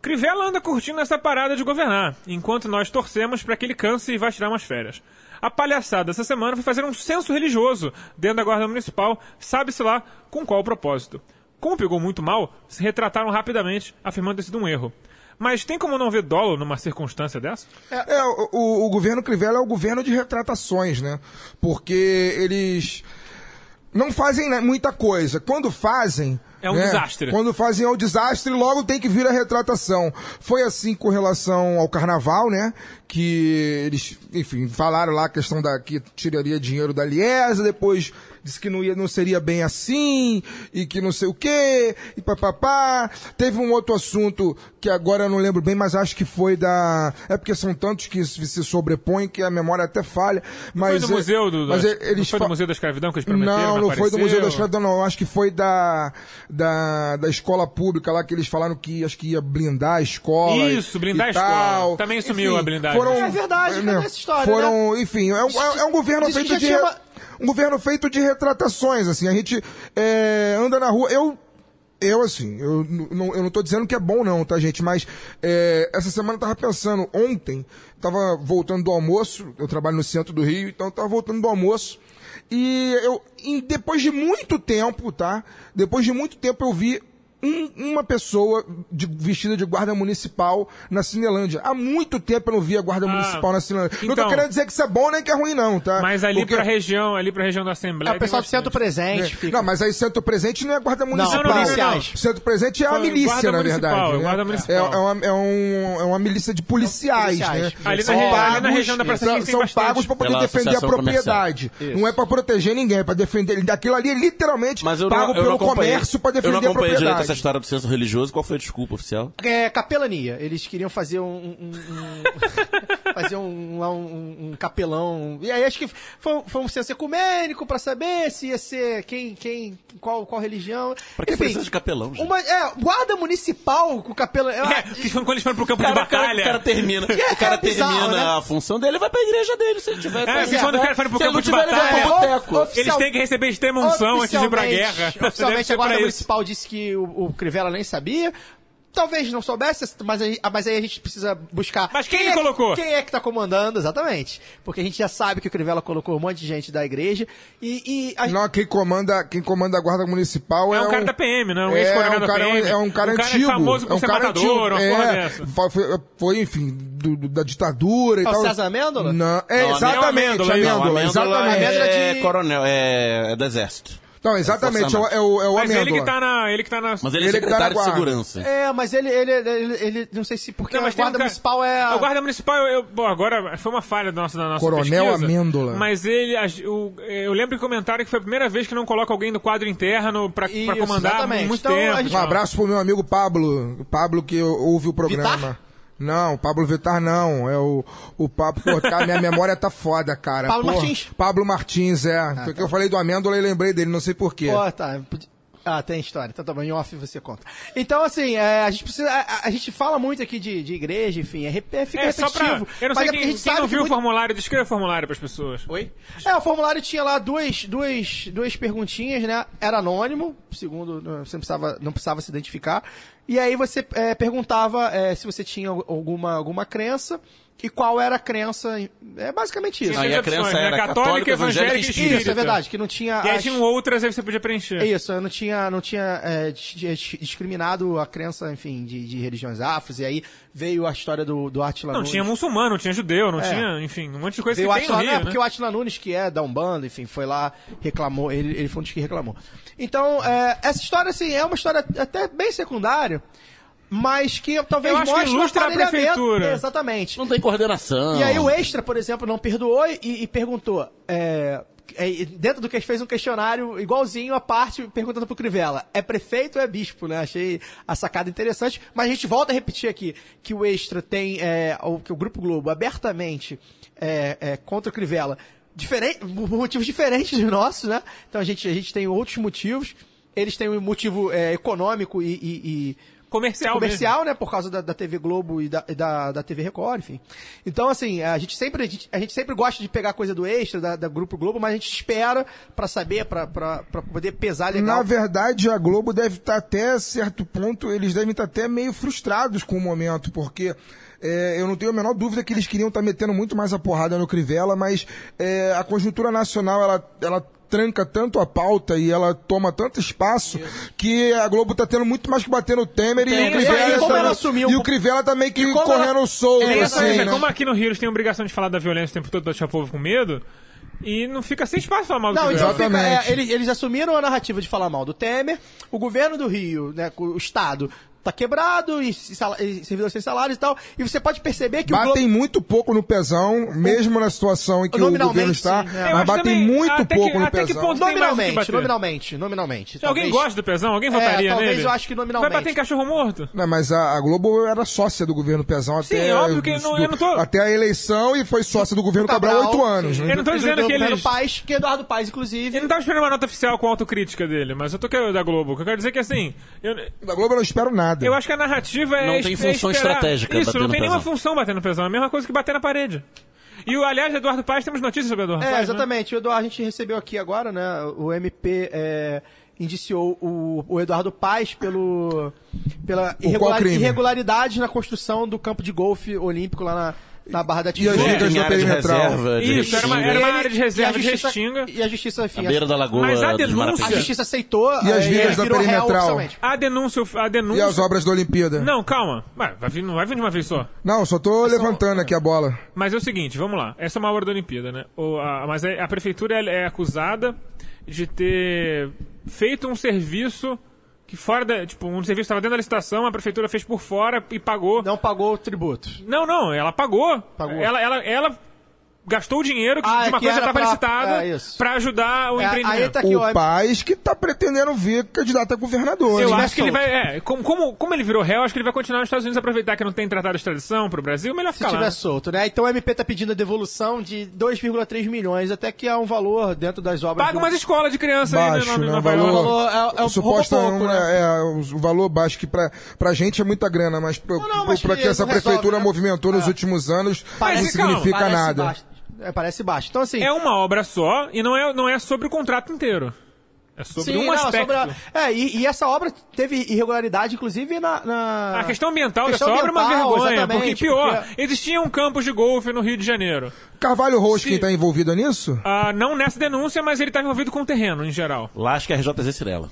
Crivella anda curtindo essa parada de governar, enquanto nós torcemos para que ele canse e vá tirar umas férias. A palhaçada dessa semana foi fazer um censo religioso dentro da Guarda Municipal, sabe-se lá com qual propósito. Como pegou muito mal, se retrataram rapidamente, afirmando ter sido um erro. Mas tem como não ver dolo numa circunstância dessa? É, o, o- o governo Crivella é o governo de retratações, né? Porque eles não fazem muita coisa. Quando fazem. É um né, desastre. Quando fazem é um desastre, logo tem que vir a retratação. Foi assim com relação ao carnaval, né? Que eles, enfim, falaram lá a questão da que tiraria dinheiro da Liesa, depois disse que não, ia, não seria bem assim, e que não sei o quê, e papapá. Teve um outro assunto que agora eu não lembro bem, mas acho que foi da. É porque são tantos que se sobrepõem que a memória até falha. Mas, foi do é- museu do, mas da- é- eles não foi do Museu da Escravidão que eles prometeram? não, não foi do? Museu da Escravidão, não. Acho que foi da, da, da escola pública lá que eles falaram que acho que ia blindar a escola. Isso, blindar e a escola. Também sumiu a blindagem. Foram, É verdade, né, cadê essa história, Foram, enfim, é um, é um governo Diz feito de. Um governo feito de retratações, assim. A gente é, anda na rua. Eu. Eu, assim, eu não, eu não tô dizendo que é bom, não, tá, gente? Mas é, essa semana eu tava pensando, ontem, tava voltando do almoço, eu trabalho no centro do Rio, então tava voltando do almoço. E eu, em- depois de muito tempo, tá? Depois de muito tempo eu vi um- uma pessoa de- vestida de guarda municipal na Cinelândia. Há muito tempo eu não vi a guarda Ah, municipal na Cinelândia. não tô então. querendo dizer que isso é bom nem que é ruim, não, tá? Mas ali Porque- pra região, ali pra região da Assembleia. É, o pessoal do centro presente. É. Fica... Não, mas aí centro presente não é guarda municipal. não, não, policiais. O centro presente é a milícia, na verdade. é né? guarda municipal. É, é uma, é, um, é uma milícia de policiais, Policiais. né? Ali na São re- ali na pagos- região da Praça são- 15 tem São bastante. pagos pra poder Pela defender a propriedade. Não é pra proteger ninguém, é pra defender. Aquilo ali é literalmente Mas eu pago não, pelo não comércio pra não defender a propriedade. Essa história do censo religioso. Qual foi a desculpa oficial? É, capelania. Eles queriam fazer um. um- um- fazer um, lá um, um capelão. E aí acho que foi, foi um censo ecumênico pra saber se ia ser quem, quem, qual, qual religião. Pra que Enfim, precisa de capelão, gente? Uma, é, guarda municipal com capelão. É, que quando eles foram pro campo Cara, de batalha. o cara termina, É, o cara é bizarro, termina né? a função dele, ele vai pra igreja dele, se ele tiver. É, que quando o cara foi pro se ele campo não de tiver, ele vai batalha, pro boteco. Oficial- Eles têm que receber extrema-unção antes de ir pra Oficialmente- guerra. Oficialmente a Guarda. Municipal disse que o, o Crivella nem sabia. Talvez não soubesse, mas aí, mas aí a gente precisa buscar. Mas quem é ele que- colocou? Quem é que tá comandando, exatamente. Porque a gente já sabe que o Crivella colocou um monte de gente da igreja. E, e a- Não, quem comanda, quem comanda a guarda municipal é, É um cara da PM, não é um é, um da cara, PM. é um cara Um cara antigo. famoso por é um ser cara matador, antigo. uma porra é, dessa. Foi, enfim, do- do- da ditadura e É o tal. César Amêndola? Não, é, Não, exatamente, Amêndola. Amêndola, Não, exatamente. Amêndola é, de- coronel, é, é do exército. Não, exatamente, é o, é o, é o Mas ele que tá na. Ele que tá na. Mas ele é Ele que tá na secretário de guarda. segurança. É, mas ele, ele, ele, ele- não sei se porque Não, mas a tem um Guarda cara- Municipal é... a- A Guarda Municipal, eu, eu- bom, agora foi uma falha da nossa, da nossa Coronel pesquisa, Amêndola. Mas ele, o- eu lembro que comentaram que foi a primeira vez que não coloca alguém no quadro interno pra, pra Isso, comandar exatamente. muito Então, tempo. gente- Um abraço pro meu amigo Pablo. Pablo que ouve o programa. Vitar? Não, Pablo Vitar não. É o, o Pablo. Pô, tá, minha memória tá foda, cara. Pablo Porra. Martins? Pablo Martins, é. Porque eu falei do Amêndola e lembrei dele, não sei porquê. Pô, tá. Ah, tem história. Então tá bom, em off você conta. Então, assim, é, a gente precisa. A, a gente fala muito aqui de, de igreja, enfim, é, rep- é, fica É, só pra. repetitivo. Eu não mas sei é quem, a gente quem sabe não que viu muito- o formulário, descreva o formulário pras pessoas. Oi? É, o formulário tinha lá duas, duas, duas perguntinhas, né? Era anônimo, segundo, você não precisava, não precisava se identificar. E aí você é, perguntava é, se você tinha alguma, alguma crença e qual era a crença. É basicamente isso. Aí Três a crença né? era Católica, católica, evangélica e evangélica e espírita. Isso, é verdade, que não tinha. E aí as- tinham outras, aí você podia preencher. Isso, eu não tinha, não tinha é, dis- dis- discriminado a crença, enfim, de, de religiões afros, e aí veio a história do, do Attila Não Nunes. tinha muçulmano, não tinha judeu, não É. tinha, enfim, um monte de coisa Veio o que tem no Attila, Rio, é, né? porque o Attila Nunes, que é da Umbanda, enfim, foi lá, reclamou, ele, ele foi um dos que reclamou. Então, é, essa história, assim, é uma história até bem secundária, mas que talvez Eu acho que mostre um ilustra a prefeitura. Exatamente. Não tem coordenação. E aí o Extra, por exemplo, não perdoou e, e perguntou. é, é, dentro do que fez um questionário igualzinho a parte perguntando pro Crivella: é prefeito ou é bispo, né? Achei a sacada interessante. Mas a gente volta a repetir aqui que o Extra tem, é, o, que o Grupo Globo abertamente é, é, contra o Crivella, diferente, por motivos diferentes dos nossos, né? Então a gente, a gente tem outros motivos. Eles têm um motivo é, econômico e, e- e Comercial, comercial, né? Por causa da, da TV Globo e da, e da, da TV Record, enfim. Então, assim, a gente sempre, a gente, a gente sempre gosta de pegar coisa do extra, da, da Grupo Globo, mas a gente espera pra saber, pra poder pesar legal. Na verdade, a Globo deve estar até certo ponto, eles devem estar até meio frustrados com o momento, porque é, eu não tenho a menor dúvida que eles queriam estar metendo muito mais a porrada no Crivella, mas é, a conjuntura nacional, ela, ela tranca tanto a pauta e ela toma tanto espaço que a Globo tá tendo muito mais que bater no Temer e, Tem, o Crivella, e como ela assumiu- e o Crivella tá meio que correndo ela- solto, É, assim, né? Como aqui no Rio eles têm a obrigação de falar da violência o tempo todo deixar o povo com medo, e não fica sem espaço falar mal do Não, Crivella. então fica, Exatamente. é, eles, eles assumiram a narrativa de falar mal do Temer, o governo do Rio, né, o Estado, tá quebrado, e, sala- e servidores sem salário e tal, e você pode perceber que o Batem Globo... muito pouco no pesão, mesmo na situação em que o governo está, sim, é. Mas batem também, muito pouco que- no o que Nominalmente, nominalmente, nominalmente. Se alguém Talvez- gosta do pesão, alguém votaria É, talvez nele? eu acho que nominalmente. Vai bater em cachorro morto? Não, mas a, a Globo era sócia do governo Pezão Sim, até, óbvio que não- eu não tô- até a eleição e foi sócia do governo Cabral há oito anos. sim. Né? Eu não tô Do- dizendo do que eles- Paz, que Eduardo Paz, inclusive... Eu não tava esperando uma nota oficial com autocrítica dele, mas eu tô querendo da Globo. O que eu quero dizer é que assim. Eu, Da Globo eu não espero nada. Eu acho que a narrativa é. Não tem é função esperar- estratégica Isso, não tem nenhuma função bater no pesão. É a mesma coisa que bater na parede. E, o, aliás, Eduardo Paz, temos notícias sobre Eduardo É, Paz. né? exatamente. O Eduardo, a gente recebeu aqui agora, né? O MP é, indiciou o, o Eduardo Paz pelo, pela irregular, irregularidade na construção do campo de golfe olímpico lá na, na Barra da E as Tijuca. Em da área de perimetral. reserva, de Isso, era uma, era uma área de e a reserva de justiça- Restinga. E a justiça, enfim, À beira da lagoa Mas a denúncia- a justiça aceitou E as é, ele da perimetral? oficialmente. A denúncia. A E denúncia as obras da Olimpíada? Não, calma. Vai, vir, não vai vir de uma vez só. Não, só tô levantando aqui a bola. Mas é o seguinte, vamos lá. Essa é uma obra da Olimpíada, né? O, a, mas a, a prefeitura é, é acusada de ter feito um serviço que fora da. Tipo, um serviço estava dentro da licitação, a prefeitura fez por fora e pagou. Não pagou o tributo. Não, não, ela pagou. Pagou. Ela, ela, ela gastou o dinheiro que- Ah, de uma que coisa que era estava pra- licitada é, pra ajudar o É, aí empreendimento. tá aqui, ó. O Paz que tá pretendendo vir candidato a governador. Eu né? acho que ele vai. É, como, como, como ele virou réu, acho que ele vai continuar nos Estados Unidos aproveitar que não tem tratado de extradição pro Brasil, melhor Se ficar lá. tiver né? solto, né? Então o MP tá pedindo a devolução de 2,3 milhões, até que é um valor dentro das obras. Paga do- umas escolas de criança aí Baixo, né, né? em O Nova valor, é- é um suposta pouco, um, né? é, o valor baixo que pra, pra gente é muita grana, mas pra, Não, não, mas pra que que essa resolve, prefeitura né? movimentou nos É. últimos anos Parece- não significa Parece nada. baixo. É, parece baixo. Então, assim. É uma obra só e não é, não é sobre o contrato inteiro. É sobre sim, um não, aspecto. sobre a- É, e, e essa obra teve irregularidade, inclusive, na. na- A questão ambiental Questão dessa obra é uma ambiental, vergonha, porque pior, porque- existiam campos de golfe no Rio de Janeiro. Carvalho Rocha, Se- quem tá envolvido nisso? Ah, não nessa denúncia, mas ele está envolvido com o terreno, em geral. Lá acho que é RJZ Cirela.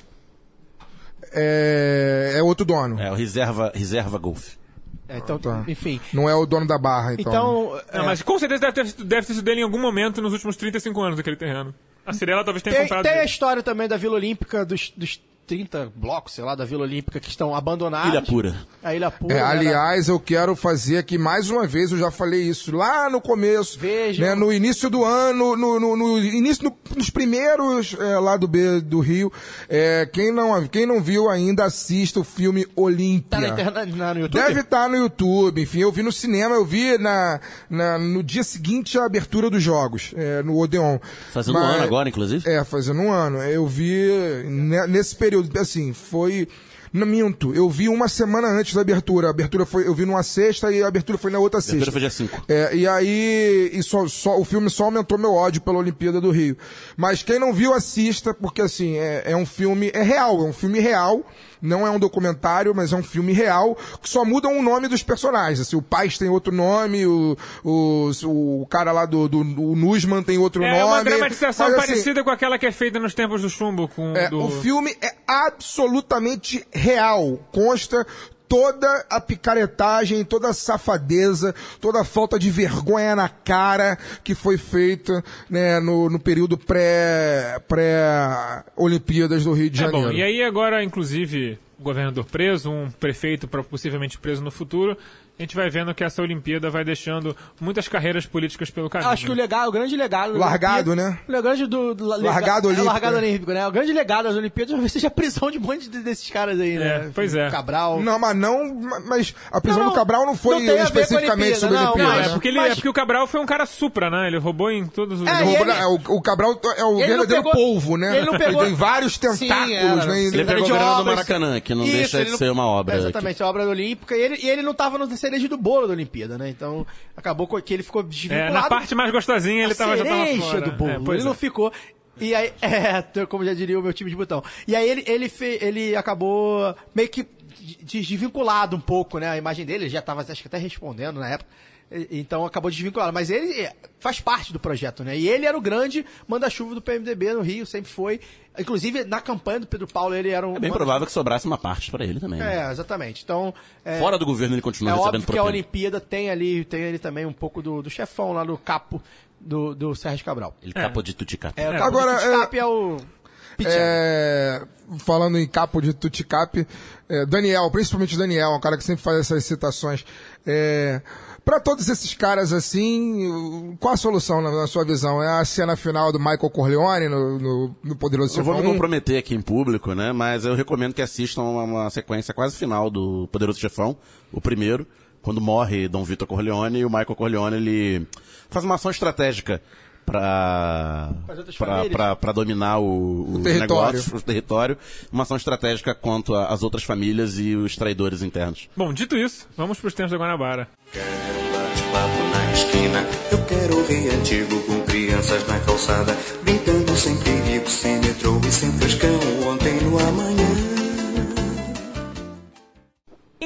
É, é outro dono. É o Reserva, Reserva Golf. É, então, Tá. enfim. Não é o dono da barra, então. Então. é, mas com certeza deve ter, sido- deve ter sido dele em algum momento nos últimos 35 anos, aquele terreno. A Cirela talvez tenha tem, comprado. tem a dele. história também da Vila Olímpica, dos, dos 30 blocos, sei lá, da Vila Olímpica que estão abandonados. Ilha Pura. A Ilha Pura. É, né, aliás, eu quero fazer aqui mais uma vez, eu já falei isso lá no começo, Vejam. né, no início do ano, no, no- no início, no- nos primeiros é, lá do B do Rio. É, quem, não, quem não viu ainda, assista o filme Olímpia. Tá na internet, na- no YouTube? Deve estar no YouTube, enfim, eu vi no cinema, eu vi na, na- no dia seguinte a abertura dos jogos, é, no Odeon. Fazendo um Mas- ano agora, inclusive. É, fazendo um ano. Eu vi ne- nesse período, assim, foi. Não minto, eu vi uma semana antes da abertura. A abertura foi, eu vi numa sexta e a abertura foi na outra A abertura sexta. foi dia 5. É, e aí, e só, só- o filme só aumentou meu ódio pela Olimpíada do Rio. Mas quem não viu, assista, porque assim, é, é um filme, é real, é um filme real. Não é um documentário, mas é um filme real, que só mudam o nome dos personagens. Assim, o Paz tem outro nome, o, o, o cara lá do, do o Nusman tem outro É nome. uma dramatização Mas, assim, parecida com aquela que é feita nos tempos do chumbo. Com, é, do... O filme é absolutamente real. Consta toda a picaretagem, toda a safadeza, toda a falta de vergonha na cara que foi feita né, no, no período pré- pré-Olimpíadas do Rio de É Janeiro. bom, e aí agora, inclusive, o governador preso, um prefeito possivelmente preso no futuro, a gente vai vendo que essa Olimpíada vai deixando muitas carreiras políticas pelo caminho. Acho que o legado, o grande legado. Largado, Olimpíada- né? O grande do. do lega- Largado é, olímpico, largado né? olímpico, né? O grande legado das Olimpíadas talvez seja a prisão de um monte de- desses caras aí, né? É, pois é. Cabral. Não, mas não. Mas a prisão Não, do Cabral não foi não especificamente sobre a não, Olimpíada. Não, mas- é porque, ele, mas- é porque o Cabral foi um cara supra, né? Ele roubou em todos os... É, Ele roubou- ele- é, o, o Cabral é o Ele não verdadeiro pegou- polvo, né? ele não pegou- tem vários Sim, tentáculos, era. né? Ele Secretário pegou grana do. Maracanã, Que não deixa ele de ser uma obra. É, exatamente, a obra olímpica. E ele, e ele não tava no cereja do bolo da Olimpíada, né? Então, acabou com que ele ficou É, desvinculado. na parte mais gostosinha ele tava, já tava fora. do bolo. É, ele é. não ficou. E aí, é, como já diria o meu time de botão. E aí ele, ele, fe, ele acabou meio que de- desvinculado um pouco, né? A imagem dele, ele já tava acho que até respondendo na época. Então acabou desvinculado. Mas ele é, faz parte do projeto, né? E ele era o grande manda-chuva do PMDB no Rio, sempre foi. Inclusive, na campanha do Pedro Paulo, ele era um. É bem provável que sobrasse uma parte pra ele também. né? É, exatamente. Então. É, Fora do governo ele continua é recebendo óbvio que a propina. Olimpíada tem ali, tem ali também um pouco do, do chefão lá do capo do, do Sérgio Cabral. Ele capou de tuticap. É, o É. capo Agora, do Tuticap é, o. Pitiano. É, falando em capo de Tuticap, é, Daniel, principalmente Daniel, um cara que sempre faz essas citações. É, para todos esses caras assim, qual a solução na, na sua visão? É a cena final do Michael Corleone no, no, no Poderoso Não vou me Chefão 1? comprometer aqui em público, né? Mas eu recomendo que assistam uma, uma sequência quase final do Poderoso Chefão, o primeiro, quando morre Dom Vitor Corleone e o Michael Corleone ele faz uma ação estratégica para para para- para dominar o, o, território. negócio, o território, uma ação estratégica quanto às outras famílias e os traidores internos. Bom, dito isso, vamos pros tempos da Guanabara. Bate-papo na esquina. Eu quero ouvir antigo com crianças na calçada. Brincando sem perigo, sem metrô e sem frescão. Ontem no amanhã.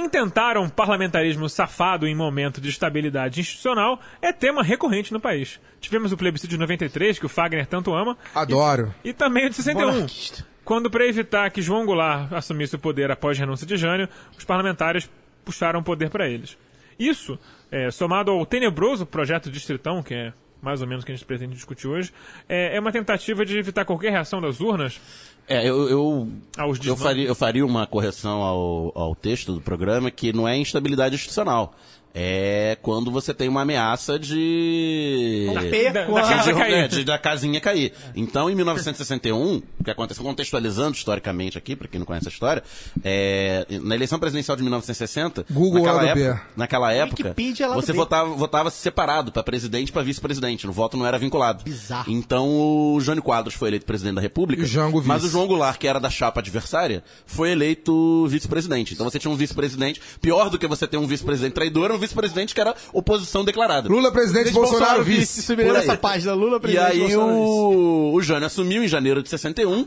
Intentar um parlamentarismo safado em momento de estabilidade institucional é tema recorrente no país. Tivemos o plebiscito de 93, que o Fagner tanto ama, Adoro. e também o de 61. Monarquista. Quando, para evitar que João Goulart assumisse o poder após a renúncia de Jânio, os parlamentares puxaram o poder para eles. Isso, é, somado ao tenebroso projeto Distritão, que é mais ou menos o que a gente pretende discutir hoje, é, é uma tentativa de evitar qualquer reação das urnas É, eu, eu, aos eu, faria, eu faria uma correção ao, ao texto do programa que não é instabilidade institucional. É quando você tem uma ameaça de. Da Da, P da com a- casa de, cair. é, de- da casinha cair. Então, em 1961, o que aconteceu, contextualizando historicamente aqui, para quem não conhece a história, é, na eleição presidencial de 1960, Google naquela, época, naquela época, do você votava, votava separado para presidente e para vice-presidente. O voto não era vinculado. Bizarro. Então, o Jânio Quadros foi eleito presidente da República, Jango vice. mas o João Goulart, que era da chapa adversária, foi eleito vice-presidente. Então, você tinha um vice-presidente, pior do que você ter um vice-presidente traidor, um vice-presidente que era oposição declarada. Lula presidente, Bolsonaro, vice. Subiria Por aí. nessa página, Lula E presidente. aí Bolsonaro vice. o, o Jânio assumiu em janeiro de 61.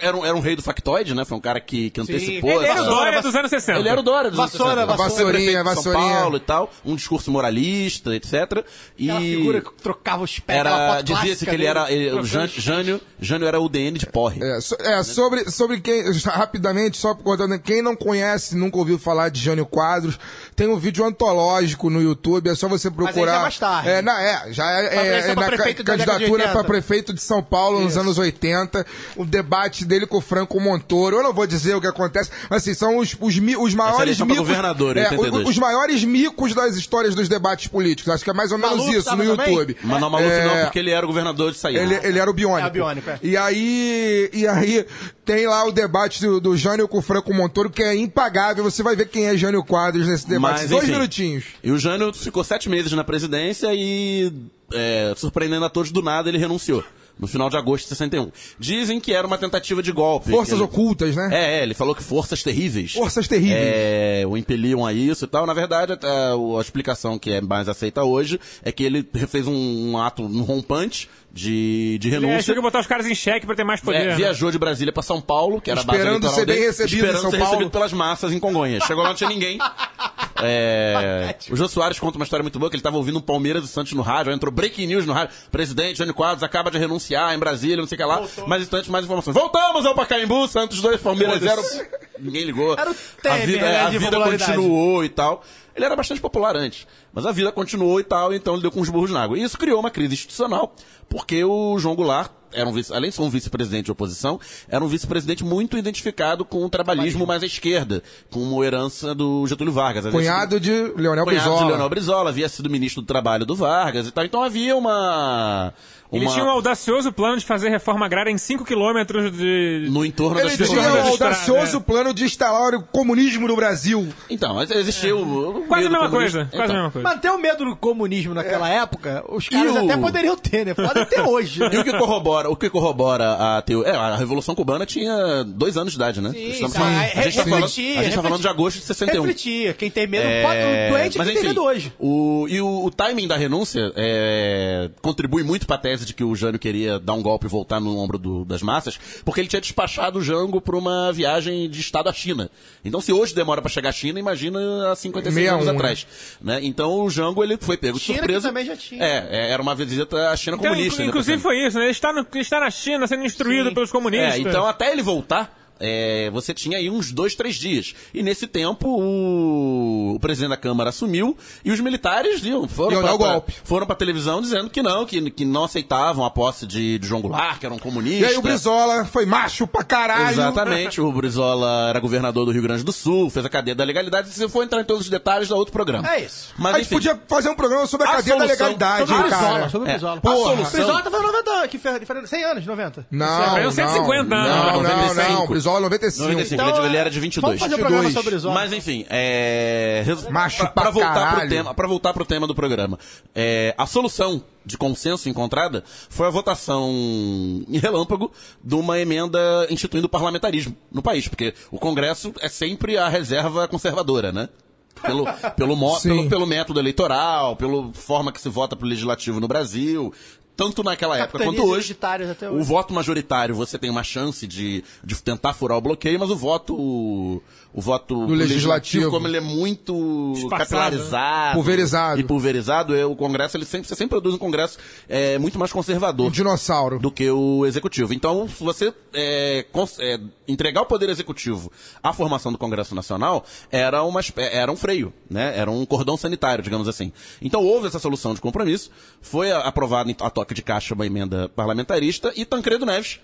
Era um, era um rei do factoide, né? Foi um cara que, que antecipou. Ele Ele era o Dória dos anos 60. Ele era o Dória dos anos Vassoura, 60. vassoura. De Vassourinha, São vassourinha. Paulo e tal. Um discurso moralista, etc. E figura que trocava os pés, era, dizia-se que ele era, ele- o Jân- Jânio, Jânio era o DN de porre. É, so- é, sobre, sobre quem, rapidamente, só cortando, quem não conhece, nunca ouviu falar de Jânio Quadros, tem um vídeo antológico no YouTube, é só você procurar. já é mais tarde. É, na, é já é, é, é na candidatura 80. para prefeito de São Paulo nos Isso. anos 80, o debate dele com o Franco Montoro. Eu não vou dizer o que acontece, mas assim, são os, os, os maiores pra micos. governador, é, 82. os, os maiores micos das histórias dos debates políticos. Acho que é mais ou menos Maluf isso no também? YouTube. Mas não Maluf É, não, porque ele era o governador de saída. ele, ele era o biônico. É biônico, é. E aí, e aí tem lá o debate do, do Jânio com o Franco Montoro, que é impagável. Você vai ver quem é Jânio Quadros nesse debate. Mas, Dois enfim. minutinhos. E o Jânio ficou sete meses na presidência e, é, surpreendendo a todos do nada, ele renunciou. No final de agosto de 61. Dizem que era uma tentativa de golpe. Forças ele- ocultas, né? É, é, ele falou que forças terríveis. Forças terríveis. É, o impeliam a isso e tal. Na verdade, o- a explicação que é mais aceita hoje é que ele fez um, um ato rompante de, de Ele renúncia. achou que botar os caras em xeque pra ter mais poder. É, né? viajou de Brasília pra São Paulo, que era a base Esperando ser bem dele, recebido em esperando São ser Paulo. recebido pelas massas em Congonhas. Chegou lá, não tinha ninguém. É, o Jô Soares conta uma história muito boa, que ele estava ouvindo um Palmeiras e Santos no rádio, aí entrou breaking news no rádio, presidente Jânio Quadros acaba de renunciar em Brasília, não sei o que lá, mais instantes, mais informações. Voltamos ao Pacaembu, Santos 2, Palmeiras 0. Ninguém ligou. Era o a Temer, vida, né, a vida continuou e tal. Ele era bastante popular antes, mas a vida continuou e tal, então ele deu com os burros na água. E isso criou uma crise institucional, porque o João Goulart era um vice, além de ser um vice-presidente de oposição, era um vice-presidente muito identificado com o trabalhismo mais à esquerda, com uma herança do Getúlio Vargas. Cunhado de Leonel cunhado Brizola. de Leonel Brizola, havia sido ministro do Trabalho do Vargas e tal. Então havia uma, Ele uma- tinha um audacioso plano de fazer reforma agrária em 5 quilômetros de... no entorno Ele das tinha pessoas o da estrada, audacioso é. plano de instalar o comunismo no Brasil. Então, mas existiu. o- o Quase a mesma coisa, quase a Então, mesma coisa. Mas ter o medo do comunismo naquela época, os caras o- até poderiam ter, né? Pode ter hoje. né? E o que corrobora, o que corrobora a teoria. É, a Revolução Cubana tinha dois anos de idade, né? Estamos sim. falando- Ah, a gente tá falando, a gente tá falando de agosto de 61. Refletia. Quem tem medo, É, pode, doente mas que tem enfim, medo hoje. O, e o, o timing da renúncia é, contribui muito para a tese de que o Jânio queria dar um golpe e voltar no ombro do- das massas, porque ele tinha despachado o Jango para uma viagem de Estado à China. Então, se hoje demora para chegar à China, imagina há 56 anos 61, atrás. Né? Então, o Jango ele foi pego de China que surpresa. também já tinha. É, é, era uma visita à China Então, comunista. né, inclusive foi isso, né? Ele está, no- ele está na China sendo instruído Sim. pelos comunistas. É, então até ele voltar, é, você tinha aí uns dois, três dias. E nesse tempo, o, o presidente da Câmara assumiu e os militares viu, foram golpe. foram pra televisão dizendo que não, que, que não aceitavam a posse de, de João Goulart, que era um comunista. E aí o Brizola foi macho pra caralho. Exatamente, o Brizola era governador do Rio Grande do Sul, fez a cadeia da legalidade. Se eu for entrar em todos os detalhes, dá outro programa. É isso. Mas a gente enfim, podia fazer um programa sobre a, A cadeia da solução- legalidade, Sobre o cara. Brizola, sobre o É. Brizola. A Porra, solução- O Brizola tá falando 90, que foi, foi 100 anos, 90. Não, Foi não, uns 150 anos. não, não, 95. não, Brizola 95. 95, Então, ele, ele era de 22. Vamos fazer um programa 22. sobre Brizola. Mas enfim, é... Macho pra, pra pra voltar pro tema, para voltar pro tema do programa, é, a solução de consenso encontrada foi a votação em relâmpago de uma emenda instituindo o parlamentarismo no país, porque o Congresso é sempre a reserva conservadora, né? Pelo, pelo, pelo, pelo método eleitoral, pela forma que se vota pro legislativo no Brasil, tanto naquela época quanto hoje. até O hoje. voto majoritário, você tem uma chance de, de tentar furar o bloqueio, mas o voto o, voto Do legislativo. como ele é muito Espaçado, capilarizado Pulverizado. e pulverizado, é, o Congresso ele sempre você sempre produz um Congresso é, muito mais conservador Um dinossauro. do que o executivo. Então, se você é, é, entregar o poder executivo à formação do Congresso Nacional era, uma, era um freio, né? Era um cordão sanitário, digamos assim. Então, houve essa solução de compromisso, foi aprovada a toque de caixa uma emenda parlamentarista e Tancredo Neves,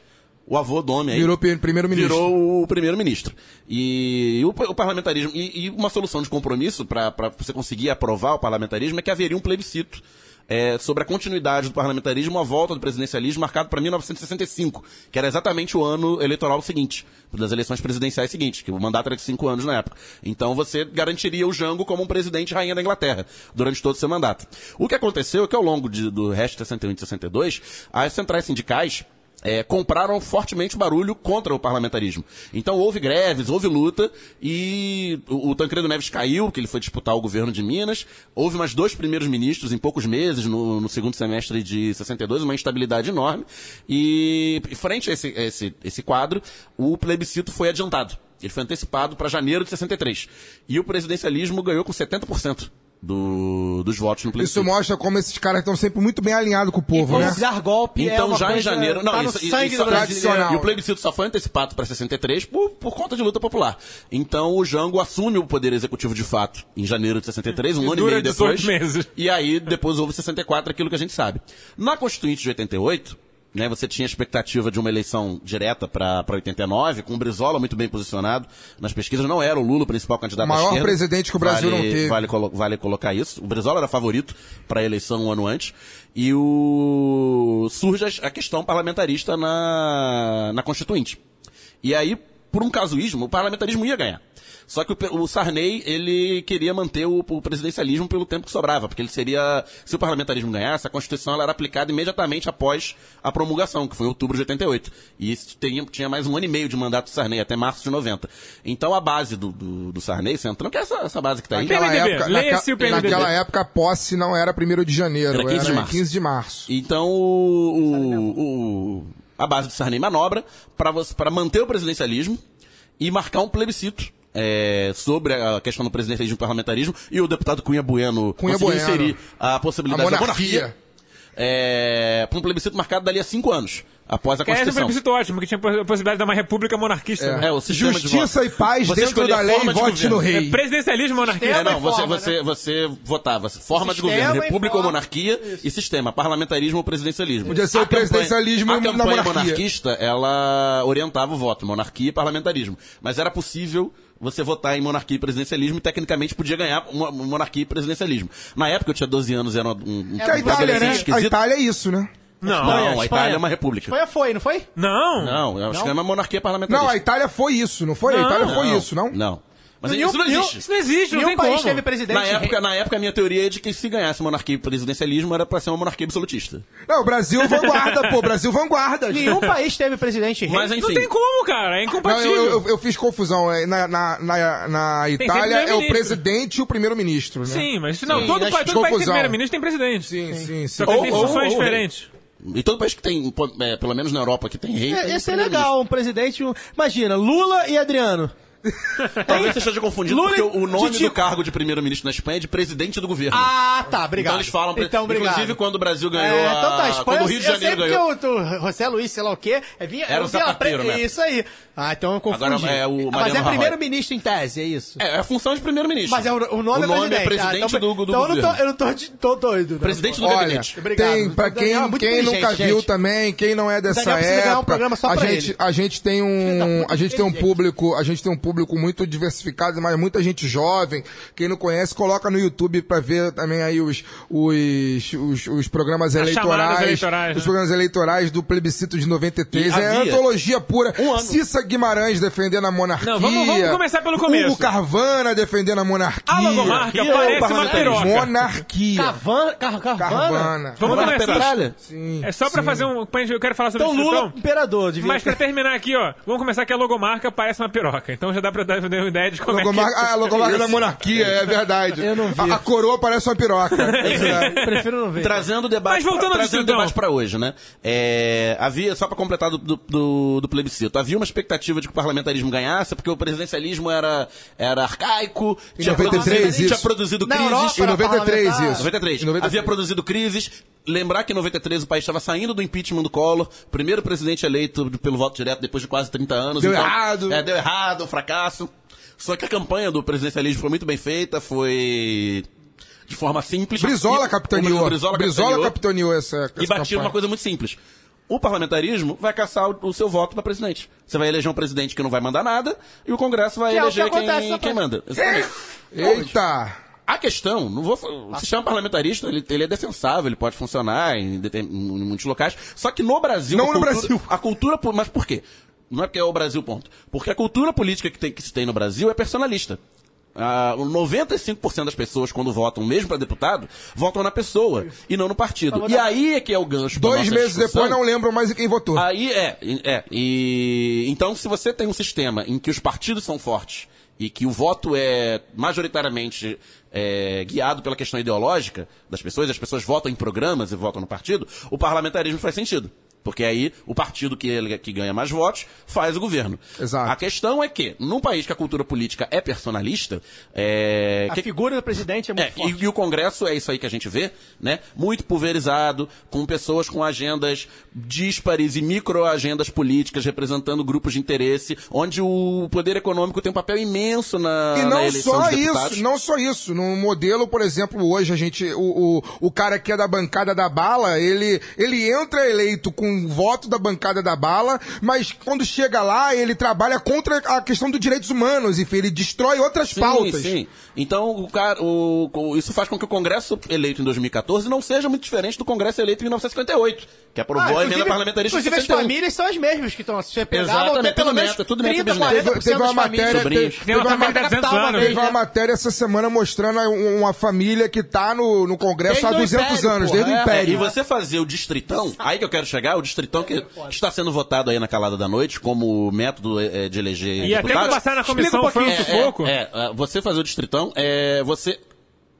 o avô do homem aí, Virou primeiro-ministro. virou o primeiro-ministro. E o, o parlamentarismo, e, e uma solução de compromisso para você conseguir aprovar o parlamentarismo é que haveria um plebiscito é, sobre a continuidade do parlamentarismo, a volta do presidencialismo marcado para 1965, que era exatamente o ano eleitoral seguinte, das eleições presidenciais seguintes, que o mandato era de cinco anos na época. Então você garantiria o Jango como um presidente rainha da Inglaterra durante todo o seu mandato. O que aconteceu é que ao longo de- do resto de 61 e de 62, as centrais sindicais é, compraram fortemente barulho contra o parlamentarismo. Então houve greves, houve luta e o, o Tancredo Neves caiu, que ele foi disputar o governo de Minas. Houve mais dois primeiros ministros em poucos meses, no, no segundo semestre de 62, uma instabilidade enorme. E frente a esse, esse, esse quadro, o plebiscito foi adiantado. Ele foi antecipado para janeiro de 63. E o presidencialismo ganhou com 70% do, dos votos no plebiscito. Isso mostra como esses caras estão sempre muito bem alinhados com o povo, né? Vamos dar golpe é Então, uma já em janeiro. Não, tá isso, sangue isso, brasileiro. tradicional. E o plebiscito só foi antecipado para 63 por, por conta de luta popular. Então, o Jango assume o poder executivo de fato em janeiro de 63, um E ano e meio 18 depois. meses. E aí, depois houve 64, aquilo que a gente sabe. Na Constituinte de 88. Né, você tinha expectativa de uma eleição direta para 89, com o Brizola muito bem posicionado nas pesquisas. Não era o Lula o principal candidato O maior à esquerda. presidente que o Brasil Vale- não teve. Vale, colo- vale colocar isso. O Brizola era favorito para a eleição um ano antes. E o surge a- a questão parlamentarista na, na Constituinte. E aí, por um casuísmo, o parlamentarismo ia ganhar. Só que o, o Sarney, ele queria manter o, o presidencialismo pelo tempo que sobrava, porque ele seria, se o parlamentarismo ganhasse, a Constituição ela era aplicada imediatamente após a promulgação, que foi em outubro de 88. E isso tinha, tinha mais um ano e meio de mandato do Sarney, até março de 90. Então a base do, do, do Sarney, Centrão, que é essa, essa base que está aí, Naquela PMDB, época, naquela, o PMDB. naquela época a posse não era 1 de janeiro, Era 15 de era março. 15 de março. Então, o, o- o- a base do Sarney manobra para manter o presidencialismo e marcar um plebiscito é, sobre a questão do presidencialismo e parlamentarismo e o deputado Cunha Bueno Cunha conseguiu Bueno. inserir a possibilidade A da monarquia. monarquia é, para um plebiscito marcado dali a cinco anos, após a Que esse é um Constituição. plebiscito ótimo, que tinha a possibilidade de uma república monarquista. né? É, o sistema de Justiça e paz Você dentro da a lei, forma de vote no governo. rei. É presidencialismo monarquia. É, não, você, forma, você, você votava forma de Sistema governo, e república ou forma. monarquia e sistema, parlamentarismo ou presidencialismo. Podia ser o campanha- presidencialismo a na campanha monarquia. monarquista, ela orientava o voto, monarquia e parlamentarismo. Mas era possível você votar em monarquia e presidencialismo e tecnicamente podia ganhar mo- monarquia e presidencialismo. Na época eu tinha 12 anos, era um, um Que a Itália, né? A esquisito. Itália é isso, né? Não. Não, a Espanha. Itália é uma república. Espanha foi, não foi? Não, Não. eu acho que é uma monarquia parlamentarista. Não, a Itália foi isso, não foi? A Não. Itália foi Não, isso, não? Não. Mas Nenhum- isso não nenhum- existe. Isso não existe, não Nenhum tem país como. teve presidente. Na época, na época, a minha teoria é de que se ganhasse monarquia e presidencialismo era pra ser uma monarquia absolutista. Não, o Brasil vanguarda, pô, Brasil vanguarda. Nenhum país teve presidente rei. Mas Não enfim. tem como, cara. É Não, incompatível. eu, eu, eu fiz confusão. é, Na, na, na, na Itália é o presidente e o primeiro-ministro, né? Sim, mas não, Sim, todo, acho pa- que todo país tem confusão. primeiro-ministro tem presidente. Sim, sim, sim. Só que tem Ou- ou- funções ou- diferentes. E todo país que tem, é, pelo menos na Europa, que tem rei. É, Ia ser primeiro-ministro. legal, um presidente. Um... Imagina, Lula e Adriano. Talvez você esteja confundido, Lula porque o nome do cargo de primeiro-ministro na Espanha é de presidente do governo. Ah, tá, obrigado. Então eles falam, pra- Então, obrigado. inclusive quando o Brasil ganhou É, a... então tá, Espanha, quando o Rio de eu Janeiro sei ganhou... porque o, o José Luiz, sei lá o quê, é, vinha, Era eu o Zapateiro, pre- né? Isso aí. Ah, então eu confundi. Agora é o Ah, Mas é primeiro-ministro em tese, é isso? É, é a função de primeiro-ministro. Mas é o, o nome, o nome é é presidente. presidente Ah, então, do, do então eu não governo. tô, eu não tô, de- tô doido. né? Presidente do Olha, gabinete. Obrigado. tem, pra Daniel é quem, muito quem nunca inteligente, viu gente. também, quem não é dessa Daniel um época, programa só a pra gente, ele. a gente tem um, a gente tem um público, a gente tem um público muito diversificado, mas muita gente jovem. Quem não conhece, coloca no YouTube pra ver também aí os, os, os, os programas As eleitorais, eleitorais, os né? programas eleitorais do plebiscito de 93. E é havia antologia pura. um ano. Cissa Guimarães defendendo a monarquia. Não, vamos- vamos começar pelo começo. Hugo Carvana defendendo a monarquia. A logomarca ou parece uma piroca. Monarquia. Carvan, Car, Carvana? Carvana. Vamos Vai na começar. petralha? Sim. É só pra fazer um... Eu quero falar sobre Então isso, Lula, imperador. Devia Mas pra terminar aqui, ó, vamos começar que a logomarca parece uma piroca. Então já dá pra dar uma ideia de como Logomarca, é que... ah, a logomarca da monarquia, é verdade. Eu não vi. A, a coroa parece uma piroca. É. Prefiro não ver. Trazendo o debate, Mas voltando ao trazendo debate pra hoje, né? É, havia, só pra completar do, do, do- do plebiscito, havia uma expectativa de que o parlamentarismo ganhasse, porque o presidencialismo era, era arcaico, Em tinha, 93 produzido, tinha produzido crises. Europa, Em 93 parlamentar. isso. 93. Em 93. Havia produzido crises. Lembrar que em 93 o país estava saindo do impeachment do Collor, primeiro presidente eleito pelo voto direto depois de quase 30 anos. Deu errado. É, deu errado, um fracasso. Só que a campanha do presidencialismo foi muito bem feita, foi de forma simples. Brizola capitaneou. Brizola, Brizola capitaneou essa, essa e batia numa coisa muito simples. O parlamentarismo vai caçar o, o seu voto para presidente. Você vai eleger um presidente que não vai mandar nada e o Congresso vai Que é que eleger acontece quem, na quem prática. manda. Exatamente. Eita! A questão, não vou, o sistema parlamentarista, ele, ele é defensável, ele pode funcionar em, determin- em muitos locais. Só que no Brasil, Não a no cultura, Brasil. a cultura, mas por quê? Não é porque é o Brasil, ponto. Porque a cultura política que, tem, que se tem no Brasil é personalista. Ah, 95% das pessoas, quando votam, mesmo para deputado, votam na pessoa e não no partido. E aí é que é o gancho. Dois meses discussão. depois não lembram mais em quem votou. Aí é, é. E então, se você tem um sistema em que os partidos são fortes e que o voto é majoritariamente é, guiado pela questão ideológica das pessoas, as pessoas votam em programas e votam no partido, o parlamentarismo faz sentido. Porque aí o partido que, ele- que ganha mais votos faz o governo. Exato. A questão é que, num país que a cultura política é personalista, é, A que- figura do presidente é muito é, forte. e, e o Congresso é isso aí que a gente vê, né? Muito pulverizado, com pessoas com agendas díspares e microagendas políticas representando grupos de interesse, onde o poder econômico tem um papel imenso na, E na não eleição só isso, não só isso. No modelo, por exemplo, hoje a gente, o, o, o cara que é da bancada da bala, ele, ele entra eleito com o voto da bancada da bala, mas quando chega lá, ele trabalha contra a questão dos direitos humanos, enfim, ele destrói outras Sim, pautas. sim. Então, o cara, o, o- isso faz com que o Congresso eleito em 2014 não seja muito diferente do Congresso eleito em 1958, que aprovou Ah, a emenda parlamentarista Inclusive as 61. famílias são as mesmas que estão se vão ter pelo tudo menos tudo neto 30, bisneto. 40% Teve, teve uma famílias. matéria, Sobrinhos. teve, Tem uma teve uma, família de 200 capital, anos. teve uma matéria essa semana mostrando um- uma família que tá no, no Congresso Desde há o 200 Império, anos, porra, desde o é. É, Império. e você fazer o distritão, aí que eu quero chegar, o distritão que está sendo votado aí na calada da noite como método eh, de eleger E até deputados. que passar na comissão um foi um sufoco. É, é, você fazer o distritão, é, você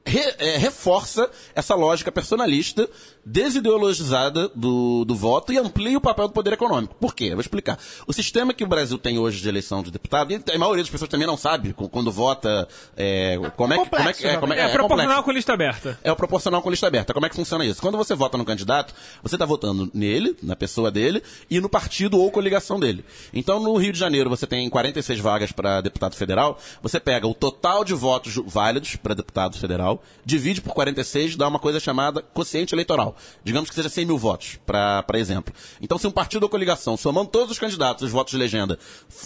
re- é, reforça essa lógica personalista, desideologizada do, do voto e amplia o papel do poder econômico. Por quê? Eu vou explicar. O sistema que o Brasil tem hoje de eleição de deputado, e a maioria das pessoas também não sabe quando vota, é, como, é que, como é que complexo, como É, é, é proporcional com lista aberta. É o proporcional com lista aberta. Como é que funciona isso? Quando você vota no candidato, você está votando nele, na pessoa dele, e no partido ou coligação dele. Então, no Rio de Janeiro, você tem 46 vagas para deputado federal. Você pega o total de votos válidos para deputado federal, divide por 46, dá uma coisa chamada quociente eleitoral. Digamos que seja 100 mil votos, para exemplo. Então, se um partido ou coligação, somando todos os candidatos, os votos de legenda,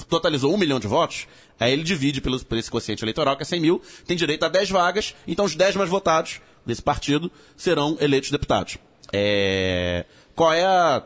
totalizou um milhão de votos, Aí ele divide pelo, por esse quociente eleitoral, que é 100 mil, tem direito a 10 vagas, então os 10 mais votados desse partido serão eleitos deputados. É, qual é a,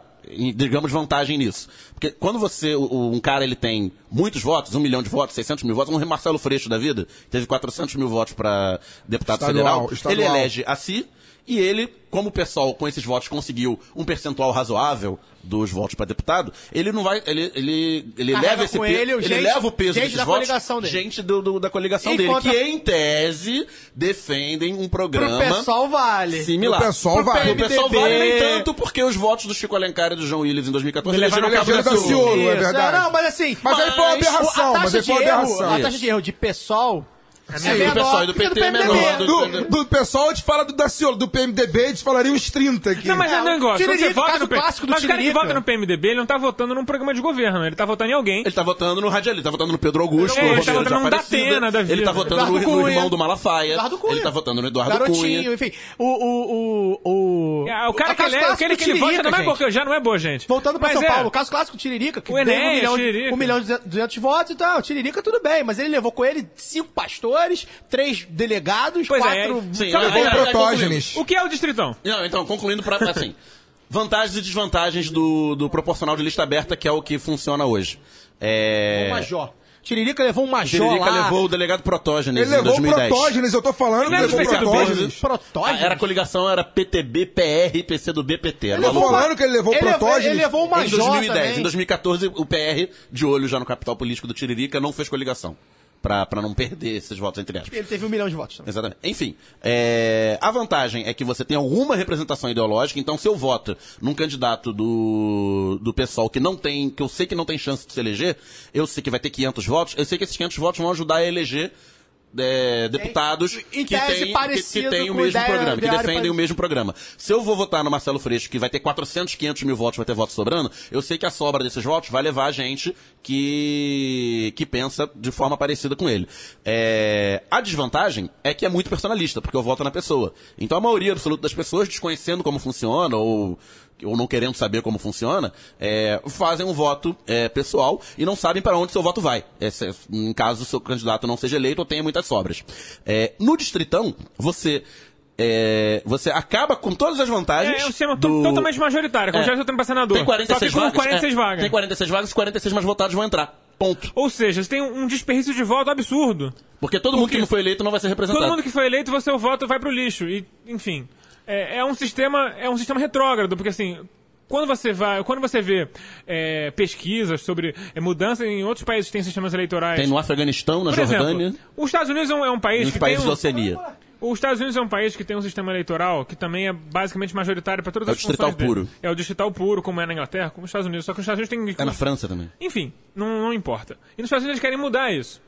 digamos, vantagem nisso? Porque quando você, um cara, ele tem muitos votos, um milhão de votos, 600 mil votos, um Marcelo Freixo da vida, teve 400 mil votos para deputado Estadual, federal, estadual. ele elege a si, e ele, como o pessoal com esses votos conseguiu um percentual razoável dos votos para deputado, ele não vai, ele, ele, ele Carrega leva esse peso, ele o ele gente- leva o peso gente desses da votos, coligação dele. gente do, do- da coligação E dele, contra- que em tese defendem um Pro programa pessoal vale. similar. Pro pessoal Pro vale. O pessoal vale nem tanto porque os votos do Chico Alencar e do João Willis em 2014 Levaram elegeram o Cabo Daciolo. É verdade. não, mas assim... Mas aí foi uma Mas aberração, a mas taxa aí foi uma de erro, aberração. a taxa de erro de PSOL é Sim, do menor pessoal e do que a PT é menor. Do, do pessoal, a gente fala do Daciolo, do PMDB, a gente falaria uns 30 aqui. Não, mas é um É, negócio. Quando você Tiririca, vota caso no P- clássico do Mas o cara que Tiririca. vota no PMDB, ele não tá votando num programa de governo, ele tá votando em alguém. Ele tá votando no Radialista, ele tá votando no Pedro Augusto, É, no ele tá votando Aparecida, Datena da vida. Ele tá votando no, no Cunha. irmão do Malafaia. Eduardo Cunha. Ele tá votando no Eduardo Garotinho, Cunha. enfim. O, o, o, o... Ah, o cara que caso ele é, do que ele vota Tiririca, não é porque já não é boa, gente. Voltando pra São é. Paulo, o caso clássico do Tiririca, que O Enéas, um milhão, Tiririca. um milhão e duzentos votos e tal. O Tiririca tudo bem, mas ele levou com ele cinco pastores, três delegados, Pois é, quatro... Sim, Sabe é? aí- aí Protógenes. O que é o distritão? Não, então, concluindo pra, assim, vantagens e desvantagens do, do proporcional de lista aberta, que é o que funciona hoje. É... Um major. Tiririca levou um major Tiririca lá. levou o delegado Protógenes Ele em levou 2010. protógenes, eu tô falando que Ele levou protógenes. Protógenes? Ah, Era a coligação, era PTB, PR, PC do BPT. Ele levou falando que ele levou Ele levou- protógenes. ele levou um Em major 2010. também. Em 2014, o PR, de olho já no capital político do Tiririca, não fez coligação. Pra, pra não perder esses votos, entre aspas. Ele teve um milhão de votos também. Exatamente. Enfim, é, a vantagem é que você tem alguma representação ideológica, então se eu voto num candidato do, do pessoal que não tem, que eu sei que não tem chance de se eleger, eu sei que vai ter 500 votos, eu sei que esses 500 votos vão ajudar a eleger é, deputados Em que tese têm que, que têm o mesmo programa, que defendem parecido. o mesmo programa. Se eu vou votar no Marcelo Freixo, que vai ter 400, 500 mil votos, vai ter votos sobrando, eu sei que a sobra desses votos vai levar a gente que, que pensa de forma parecida com ele. É, a desvantagem é que é muito personalista, porque eu voto na pessoa. Então a maioria absoluta das pessoas, desconhecendo como funciona, ou ou não querendo saber como funciona, é, fazem um voto é, pessoal e não sabem para onde seu voto vai, é, se- em caso o seu candidato não seja eleito ou tenha muitas sobras. É, no Distritão, você, é, você acaba com todas as vantagens. É, é um sistema do... totalmente majoritário, como É. já já tem pra senador. Tem 46 Só que com vagas. 46 é, vagas. Tem 46 vagas e 46 mais votados vão entrar. Ponto. Ou seja, você tem um desperdício de voto absurdo. Porque todo mundo Porque que não foi eleito não vai ser representado. Todo mundo que foi eleito, você o voto vai pro lixo. E, enfim, é, é um sistema, é um sistema retrógrado, porque assim, quando você vai, quando você vê é, pesquisas sobre é, mudança em outros países que têm sistemas eleitorais. Tem no Afeganistão, na por Jordânia, exemplo, os Estados Unidos é um, é um país nos que países tem da um, Oceania. Os Estados Unidos é um país que tem um sistema eleitoral que também é basicamente majoritário para todas É o as funções distrital dele. puro. É o distrital puro, como é na Inglaterra, como nos Estados Unidos. Só que os Estados Unidos tem É na França também. enfim, não, não importa. E nos Estados Unidos eles querem mudar isso.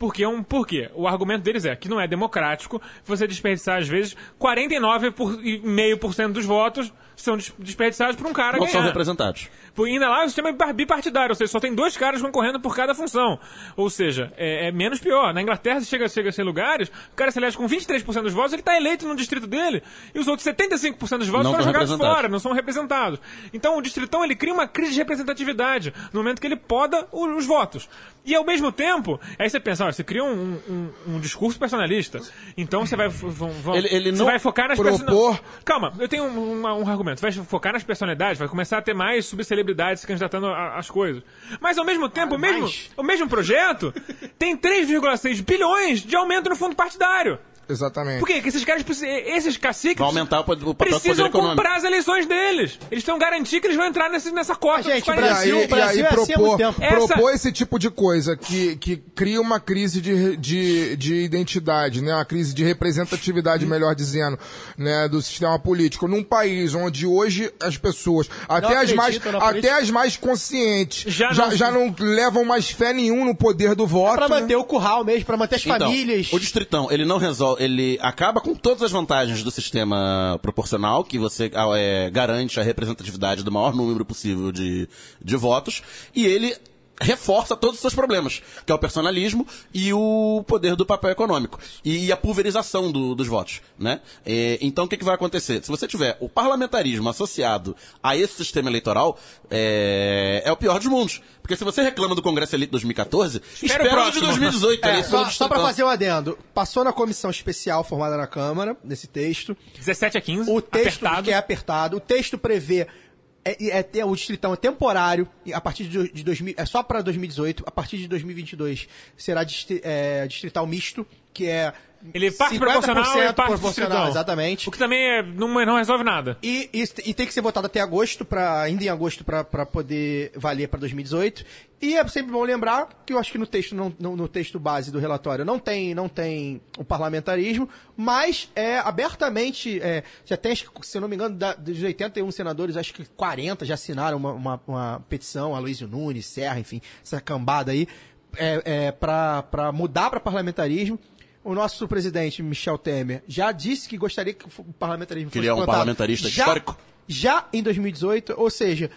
Porque é um, por quê? O argumento deles é que não é democrático você desperdiçar, às vezes, 49,5% dos votos são des- desperdiçados por um cara Não ganhar. são representados. Por- Ainda lá o sistema é bipartidário, ou seja, só tem dois caras concorrendo por cada função. Ou seja, é, é menos pior. Na Inglaterra, chega, chega a ser lugares, o cara se elege com 23% dos votos, ele está eleito no distrito dele, e os outros 75% dos votos Não foram estão jogados fora, não são representados. Então o distritão ele cria uma crise de representatividade no momento que ele poda o- os votos. E ao mesmo tempo, aí você pensa, olha, você cria um, um- um discurso personalista. Então você vai, vão- vão- Ele- ele você não vai focar nas propor- Calma, eu tenho um, um- um argumento. Vai focar nas personalidades, vai começar a ter mais subcelebridades se candidatando às coisas. Mas ao mesmo tempo, o, mesmo, mais? o mesmo projeto tem 3,6 bilhões de aumento no fundo partidário. Exatamente. Por quê? Porque esses caras, esses caciques Vai aumentar o papel precisam econômico. comprar as eleições deles. Eles estão garantir que eles vão entrar nesse, nessa cota. Gente, dos o E 40. Brasil- aí, Brasil e é aí assim propor, muito tempo. Essa- propor esse tipo de coisa que, que cria uma crise de, de, de identidade, né? uma crise de representatividade, melhor dizendo, né? do sistema político. Num país onde hoje as pessoas, até, as, mais, até política. as mais conscientes, Já já, não- já, não... levam mais fé nenhum no poder do voto. Pra né? manter o curral mesmo, pra manter as Então, famílias. o distritão, ele não resolve, ele acaba com todas as vantagens do sistema proporcional, que você ah, é, garante a representatividade do maior número possível de, de votos, e ele reforça todos os seus problemas, que é o personalismo e o poder do papel econômico e a pulverização do- dos votos, né? É, então o que, que vai acontecer? Se você tiver o parlamentarismo associado a esse sistema eleitoral, é, é o pior dos mundos. Porque se você reclama do Congresso Eleito 2014, espera, o o de próximo. 2018. É, só, só pra distritão. fazer um adendo. Passou na comissão especial formada na Câmara, nesse texto. 17 a 15, O texto apertado. que é apertado, o texto prevê é, é, ter- o distritão é temporário, e a partir de, de 2000, é só para 2018, a partir de 2022 será distri- é, distrital misto, que é Ele parte 50% proporcional e parte proporcional, exatamente. O que também é, não, não resolve nada. E, e, e tem que ser votado até agosto, pra, ainda em agosto, para poder valer para 2018. E é sempre bom lembrar que eu acho que no texto, não, no, no texto base do relatório não tem, não tem o parlamentarismo, mas é abertamente, é, já tem, se eu não me engano, da, dos 81 senadores, acho que 40 já assinaram uma, uma, uma petição, Aloysio Nunes, Serra, enfim, essa cambada aí, é, é, para mudar para parlamentarismo. O nosso presidente, Michel Temer, já disse que gostaria que o parlamentarismo Queria fosse um implantado parlamentarista já, histórico. Já em 2018, ou seja,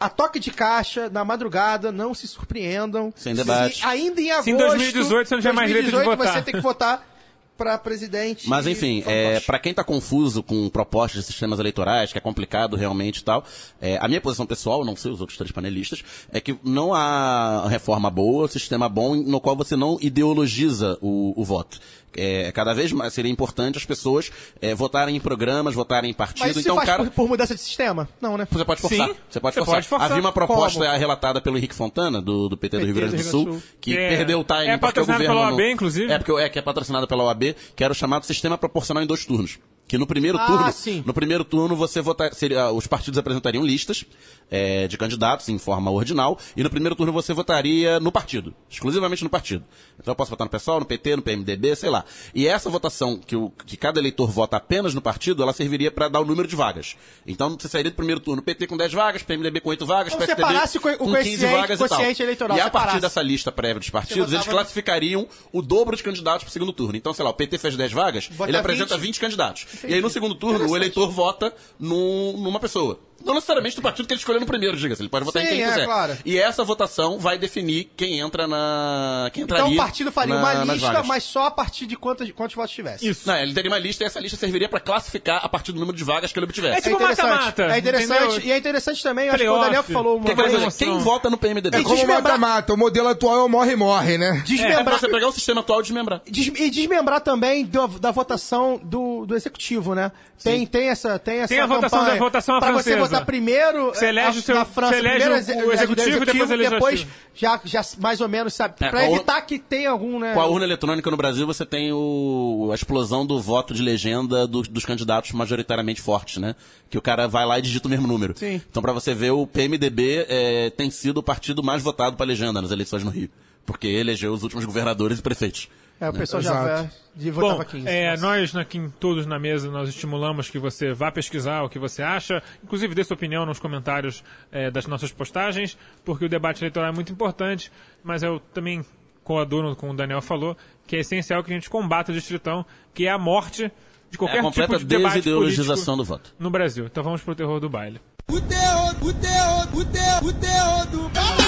a toque de caixa, na madrugada, não se surpreendam. Sem debate. Se ainda em agosto... Se em 2018 você não tiver mais direito de 2018 votar. Você tem que votar para presidente. Mas enfim, é, para quem tá confuso com propostas de sistemas eleitorais, que é complicado realmente e tal, é, a minha posição pessoal, não sei os outros três panelistas, é que não há reforma boa, sistema bom no qual você não ideologiza o, o voto. É, cada vez mais seria importante as pessoas é, votarem em programas, votarem em Mas partido. isso Então, faz cara, por, por mudança de sistema? Não, né? Você pode forçar. Sim, você pode você forçar. pode forçar. Havia uma proposta Como? relatada pelo Henrique Fontana, do, do PT, do Rio Grande do Sul, que É- perdeu o timing é porque o patrocinado governo pela não- OAB, inclusive. É, porque é que é patrocinada pela OAB, que era o chamado sistema proporcional em dois turnos. Que no primeiro Ah, turno, sim. no primeiro turno você votar, seria, os partidos apresentariam listas é, de candidatos em forma ordinal, e no primeiro turno você votaria no partido, exclusivamente no partido. Então eu posso votar no PSOL, no PT, no PMDB, sei lá. E essa votação que, o, que cada eleitor vota apenas no partido, ela serviria para dar o número de vagas. Então você sairia do primeiro turno PT com 10 vagas, PMDB com 8 vagas, Como PSDB separasse o co- o com 15 coeficiente- vagas e tal. eleitoral, E a partir dessa lista prévia dos partidos, eles classificariam o dobro de candidatos para o segundo turno. Então, sei lá, o PT fez 10 vagas, Bota ele apresenta 20. 20 candidatos. E aí no segundo turno, o eleitor vota num- numa pessoa. Não necessariamente do partido que ele escolheu no primeiro, diga-se. Ele pode votar Sim, em quem é, quiser. claro. E essa votação vai definir quem entra na. Quem entraria Então o partido faria na- uma lista, mas só a partir de quantos, quantos votos tivesse. Isso. Não, ele teria uma lista e essa lista serviria para classificar a partir do número de vagas que ele obtivesse. É tipo interessante. mata-mata, É interessante. entendeu? E é interessante também, acho que o. Daniel falou uma emoção. quem vota no PMDB? É E como desmembrar- mata-mata. O modelo atual é o morre-morre, né? É, Desmembrar, você pegar o sistema atual e desmembrar. Des- e desmembrar também do- da votação do, do executivo, né? Tem, tem essa tem essa Tem a votação da votação à pra você primeiro Você elege o seu- na França, você elege primeiro o- exe- o executivo e depois o depois já, já mais ou menos sabe É, evitar que tenha algum, né? Com a urna eletrônica no Brasil, você tem o, a explosão do voto de legenda dos, dos candidatos majoritariamente fortes, né? Que o cara vai lá e digita o mesmo número. Sim. Então, pra você ver, o PMDB é, tem sido o partido mais votado pra legenda nas eleições no Rio. Porque elegeu os últimos governadores e prefeitos. É, o pessoal já vai, de votava Bom, 15. é, Nossa. nós aqui todos na mesa, nós estimulamos que você vá pesquisar o que você acha, inclusive dê sua opinião nos comentários é, das nossas postagens, porque o debate eleitoral é muito importante, mas eu também coaduno com o Daniel falou, que é essencial que a gente combata o distritão, que é a morte de É qualquer a completa tipo de debate desideologização do voto. no Brasil. Então vamos pro terror do baile. O terror, o terror, o terror, o terror do baile.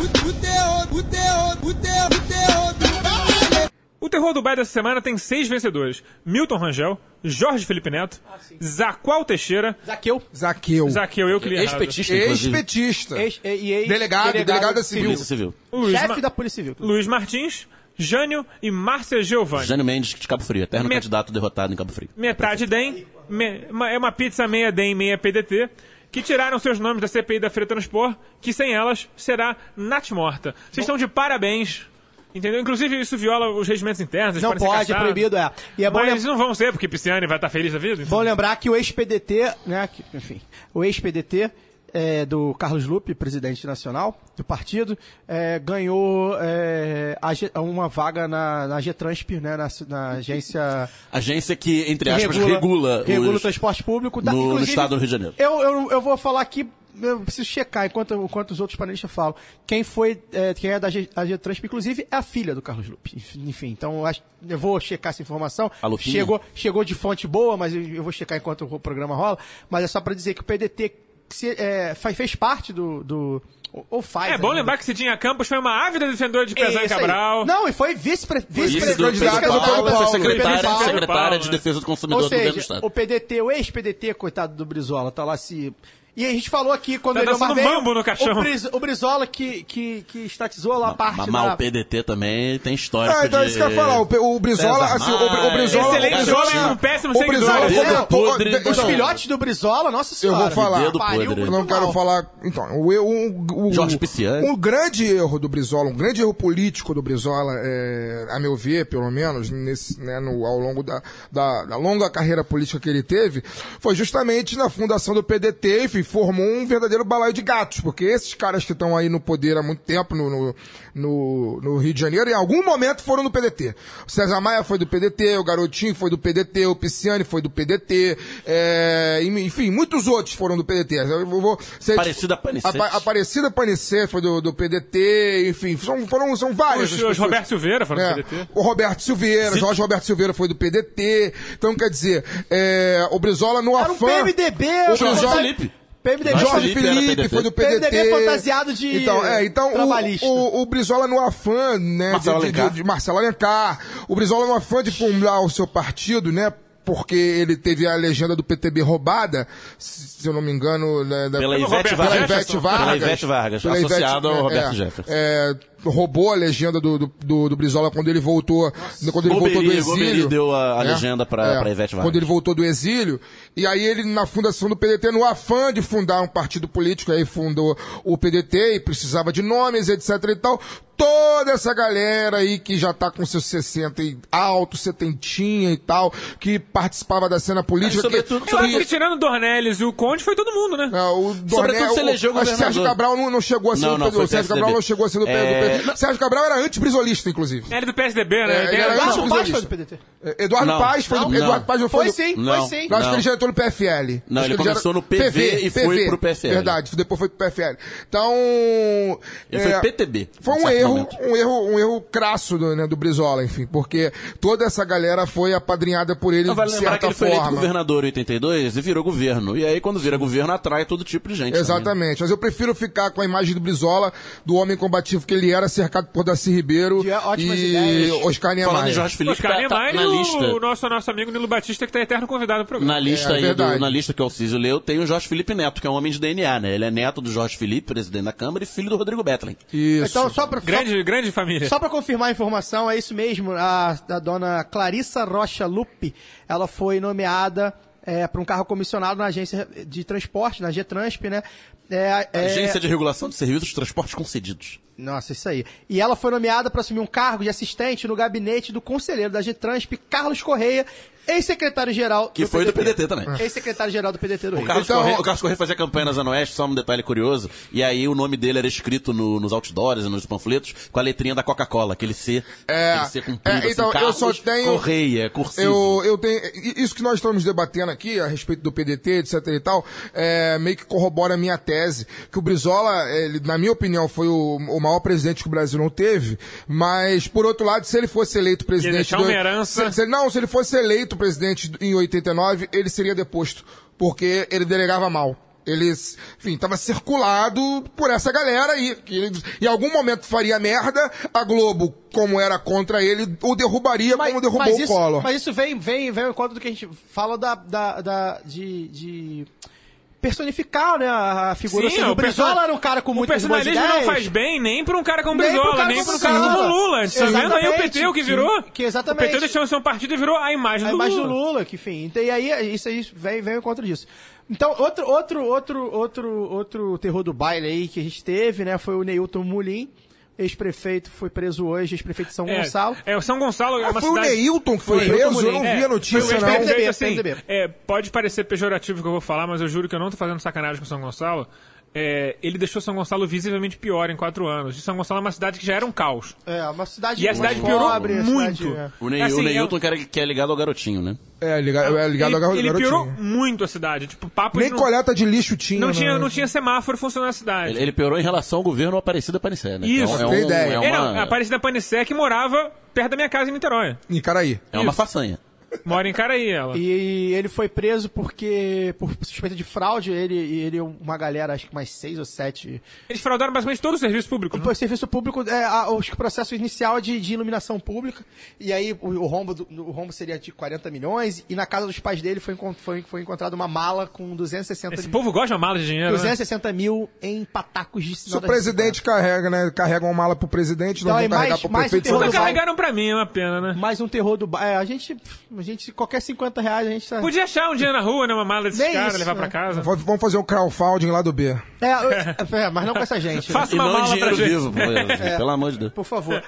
O, o terror, o terror, o terror, o terror do baile. O terror do baile dessa semana tem seis vencedores: Milton Rangel, Jorge Felipe Neto, Zaqual Teixeira, Zaqueu. Zaqueu. Zaqueu, eu que li. Ex-petista. Ex-petista. Ex, e, ex- Delegado, delegado da civil. Polícia Civil. Luiz, Chefe Ma- da Polícia Civil. Luiz Martins, Jânio e Márcia Giovanni. Jânio Mendes de Cabo Frio, eterno Me- candidato derrotado em Cabo Frio. Metade DEM, me- uma- é uma pizza meia DEM, meia PDT, que tiraram seus nomes da CPI da Feira Transpor, que sem elas será Nath morta. Vocês estão de parabéns. Entendeu? Inclusive, isso viola os regimentos internos. Não pode, é proibido, é. E é bom Mas lembrar. não vão ser, porque Pisciane vai estar feliz da vida. Bom lembrar que o ex-PDT, né, que- enfim, o ex-PDT é, do Carlos Lupe, presidente nacional do partido, é, ganhou é, a uma vaga na, na Getransp, né, na, na agência Agência que, entre que aspas, regula, regula o os- transporte público. no- no inclusive, estado do Rio de Janeiro. Eu, eu, eu vou falar aqui, eu preciso checar enquanto, enquanto os outros panelistas falam. Quem foi, é, quem é da G- a Getransp, inclusive, é a filha do Carlos Lupe. Enfim, então eu acho- eu vou checar essa informação. Chegou, chegou de fonte boa, mas eu, eu vou checar enquanto o programa rola. Mas é só para dizer que o PDT se, é, fez parte do. do ou- faz. É bom ainda. lembrar que Cidinha Campos foi uma ávida defensora de aí. Cabral. Não, e foi vice-pre- Vice do vice-candidato Pedro do Paulo, Pedro Paulo. secretária, Pedro Paulo. secretária de né? Defesa do Consumidor Ou do governo do seja, Estado. o PDT, o ex-PDT, coitado do Brizola, tá lá se E a gente falou aqui quando Tá ele dançando veio, mambo no caixão. O, Bris- o Brizola que, que, que estatizou lá a parte Mas da... o PDT também tem história. Ah, então é isso que eu ia falar. O, o Brizola, César assim, o, o. Brizola. Excelente o Brizola, homem com péssimo o Brizola comentou- podre. de- Os então, filhotes do Brizola, nossa Eu senhora. vou falar. Dedo Pariu podre. Eu não quero falar. Então, o, o, o, Jorge Pisciani. Um grande erro do Brizola, um grande erro político do Brizola, é, a meu ver, pelo menos, nesse, né, no, ao longo da, da, da longa carreira política que ele teve, foi justamente na fundação do PDT, enfim, formou um verdadeiro balaio de gatos, porque esses caras que estão aí no poder há muito tempo no, no, no, no Rio de Janeiro, em algum momento foram do PDT. O César Maia foi do PDT, o Garotinho foi do PDT, o Pisciani foi do PDT, é, enfim, muitos outros foram do PDT. Eu vou, vou ser- Aparecida Panicete. a, Aparecida Panicete foi do, do PDT, enfim, são, foram, são vários. Os, os Roberto Silveira foram do PDT. O Roberto Silveira, Jorge Roberto Silveira foi do PDT. Então, quer dizer, é, o Brizola no Era um afã... PMDB. O Jorge Brizola- Felipe. PMDB. Jorge Felipe Felipe foi do PDT. PMDB fantasiado de Então, é, então trabalhista. o, o, o Brizola no afã, né, Marcelo de, de, de Marcelo Alencar, o Brizola no afã de fundar o seu partido, né, porque ele teve a legenda do PTB roubada, se se eu não me engano, né, da- Pela Ivete Roberto pela Vargas. Ivete. Vargas. Pela Ivete Vargas, Pela associado ao é, Roberto é, Jefferson. é, roubou a legenda do, do, do, do Brizola quando ele voltou, quando ele voltou do Goberi- exílio. Goberi deu a- a né? legenda pra- pra Ivete Vargas. Quando ele voltou do exílio, e aí ele, na fundação do PDT, no afã de fundar um partido político, aí fundou o PDT e precisava de nomes, etc e tal. Toda essa galera aí que já tá com seus 60 e alto, setentinha e tal, que participava da cena política. E sobretudo- que, Eu acho que- tirando o Dornelles e o Conde foi todo mundo, né? é, o Dornel, se elegeu o, que Sérgio. Cabral não, não chegou a ser Não, do não, O Sérgio. Cabral não chegou a ser do É. PDT. Sérgio Cabral era anti-brisolista, inclusive. Ele é do PSDB, né? É, Ele era Eduardo Paz foi do PDT. É, Eduardo Não. Paz foi do, Não. Eduardo Paz foi, Foi do- sim, Não. foi sim. Eu acho que ele já entrou no PFL. Não, Acho ele começou no PV e foi pro PFL. Verdade, depois foi pro PFL. Então. Ele é, foi PTB. Foi um erro, um erro, um erro crasso do, né, do Brizola, enfim, porque toda essa galera foi apadrinhada por ele Não, vale de lembrar certa que ele foi eleito governador em 82 e virou governo. E aí, quando vira governo, atrai todo tipo de gente. também. Exatamente, mas eu prefiro ficar com a imagem do Brizola, do homem combativo que ele era, cercado por Darcy Ribeiro De ótimas e ideias. Oscar Falando Niemeyer. em Jorge Felipe, Oscar tá, tá na e o lista. nosso, nosso amigo Nilo Batista, que tá eterno convidado do programa. Na lista, É, do- na lista que o Alcísio leu, tem o Jorge Felipe Neto, que é um homem de DNA, né? Ele é neto do Jorge Felipe, presidente da Câmara, e filho do Rodrigo Betlen. Isso. Então, só pra, Grande, grande família. Só, só pra confirmar a informação, é isso mesmo. A, a dona Clarissa Rocha Lupe, ela foi nomeada é, para um carro comissionado na agência de transporte, na Getransp, né? É, é- Agência de Regulação de Serviços de Transportes Concedidos. Nossa, isso aí. E ela foi nomeada para assumir um cargo de assistente no gabinete do conselheiro da Getransp, Carlos Correia, ex-secretário-geral Que foi do PDT também. Ex-secretário-geral do PDT do Rio. O Carlos, Então- Correia, o Carlos Correia fazia campanha na Zona Oeste, só um detalhe curioso. E aí o nome dele era escrito no- nos outdoors e nos panfletos com a letrinha da Coca-Cola, aquele C. É, aquele C comprido, é, então, assim, eu só Carlos tenho- Correia, cursivo. Eu, eu tenho. Isso que nós estamos debatendo aqui, a respeito do PDT, etc e tal, é, meio que corrobora a minha tese. Que o Brizola, ele, na minha opinião, foi o, o maior presidente que o Brasil não teve. Mas, por outro lado, se ele fosse eleito presidente. deixar uma herança. se- se- não, se ele fosse eleito presidente em 89, ele seria deposto. Porque ele delegava mal. Ele, enfim, estava circulado por essa galera aí. Que ele, em algum momento faria merda, a Globo, como era contra ele, o derrubaria como derrubou mas o isso, Collor. Mas isso vem, vem, vem ao encontro do que a gente fala da, da, da- de, de personificar, né, a figura. Sim, seja, o o Brizola person- era um cara com O boas personalismo não faz bem nem pra um cara como Nem pro Brizola, nem como pro cara como. Lula. A gente tá vendo aí o. PT, o que virou. Que- que exatamente. O PT deixou de ser um partido e virou a imagem a do imagem Lula. do Lula, que enfim. Então, e aí, isso aí vem, vem ao encontro disso. Então, outro, outro, outro, outro, outro terror do baile aí que a gente teve, né, foi o Neilton Mulim, ex-prefeito, foi preso hoje, ex-prefeito de São É, Gonçalo. É, o São Gonçalo é Ah, foi o cidade... Neilton que foi, Foi, preso? Eu não Mulim. vi a notícia, foi o não. PMDB, assim, PMDB. é, pode parecer pejorativo o que eu vou falar, mas eu juro que eu não tô fazendo sacanagem com São Gonçalo. É, ele deixou São Gonçalo visivelmente pior em quatro anos. E São Gonçalo é uma cidade que já era um caos. É, uma cidade E a cidade piorou pobre, muito. cidade, é. O, Ney, Assim, o Neilton é- que, era- que é ligado ao garotinho, né? É, ligado, é ligado ele, ao garotinho. ele piorou muito a cidade. Tipo, papo Nem não, coleta de lixo tinha. não né? tinha, não tinha semáforo funcionando na cidade. Ele, ele piorou em relação ao governo Aparecida Panicé, né? Isso. Então, é, Tem um, ideia. é É, não, uma, a Aparecida Panicé que morava perto da minha casa em Niterói. Em Caraí. é uma Isso. façanha. Mora em Caraí, ela. E ele foi preso porque, por suspeita de fraude, ele e ele uma galera, acho que mais seis ou sete. Eles fraudaram basicamente todo o serviço público. né? O serviço público, é, a- acho que o processo inicial é de, de iluminação pública, e aí o, o rombo, do- o rombo seria de 40 milhões, e na casa dos pais dele foi, foi, foi encontrada uma mala com 260 Esse mil. povo gosta de uma mala de dinheiro, né? 260 mil em patacos de Se o presidente carrega, né? Carrega uma mala pro presidente, não Então, vão aí carregar mais- pro mais um prefeito. terror Nunca do Vai. carregaram pra mim, é uma pena, né? Mais um terror do é, a gente a gente qualquer 50 reais a gente tá Podia achar um dia na rua, né? Uma mala desses Nem caras, isso, levar né? pra casa. V- Vamos fazer um crowdfunding lá do B. é, eu- é, mas não com essa gente Faça E uma mala pra gente. vivo, pô, pelo amor de Deus. por favor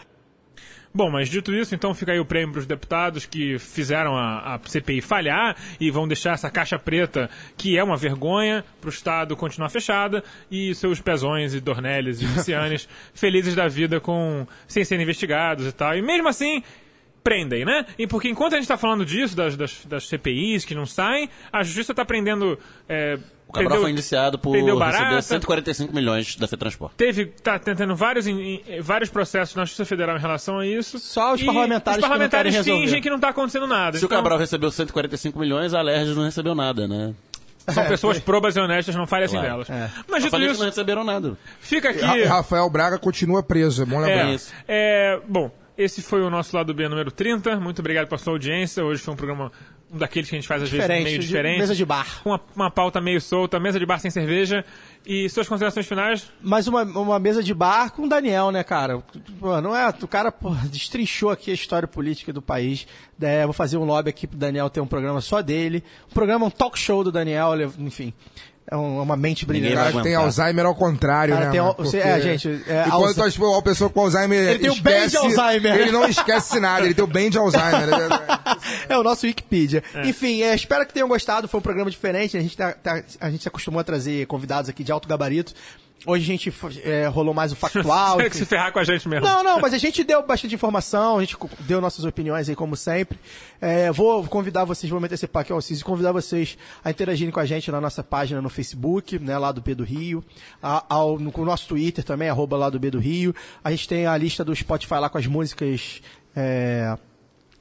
Bom, mas dito isso, então fica aí o prêmio para os deputados que fizeram a, a CPI falhar e vão deixar essa caixa preta, que é uma vergonha, para o Estado continuar fechada e seus pezões e dornelles e vicianes felizes da vida com sem serem investigados e tal. E mesmo assim, prendem, né? E porque enquanto a gente está falando disso, das, das, das CPIs que não saem, a justiça está prendendo. É, O Cabral prendeu- foi indiciado por prendeu receber barata, 145 milhões da FETransport. Teve, tá tentando vários, em- em- vários processos na Justiça Federal em relação a isso. Só os E parlamentares Os que não parlamentares resolver. fingem que não está acontecendo nada. Se o Então, Cabral recebeu 145 milhões, a Alerj não recebeu nada, né? São pessoas probas e honestas, não fale assim Claro. delas. É. Mas dito que isso, não receberam nada. fica aqui. Ra- Rafael Braga continua preso, é bom lembrar. É, isso. é, bom, esse foi o nosso lado B número 30. Muito obrigado pela sua audiência. Hoje foi um programa, um daqueles que a gente faz às Diferente, vezes meio de- diferente. mesa de bar. Uma, uma pauta meio solta, mesa de bar sem cerveja. E suas considerações finais? mais uma, uma mesa de bar com o Daniel, né, cara? Pô, não é, o cara pô, destrinchou aqui a história política do país. É, vou fazer um lobby aqui pro Daniel ter um programa só dele. Um programa, um talk show do Daniel, enfim. É um- uma mente O brilhante. cara tem. Alzheimer ao contrário, Cara, né? tem você- é, gente, é, Enquanto Alza- as- a pessoa com Alzheimer Ele tem o bem de Alzheimer. Ele não esquece nada, ele tem o bem de Alzheimer. É o nosso Wikipedia. Enfim, é, espero que tenham gostado. Foi um programa diferente. A gente, tá- tá- a gente se acostumou a trazer convidados aqui de alto gabarito. Hoje a gente é, rolou mais o factual. Tem que se ferrar com a gente mesmo. Não, não, mas a gente deu bastante informação, a gente deu nossas opiniões aí, como sempre. É, vou convidar vocês, vou me antecipar aqui, ó, Cis, e convidar vocês a interagirem com a gente na nossa página no Facebook, né, lá do B do Rio, a- ao, no, com o nosso Twitter também, arroba lá do B do Rio. A gente tem a lista do Spotify lá com as músicas. É,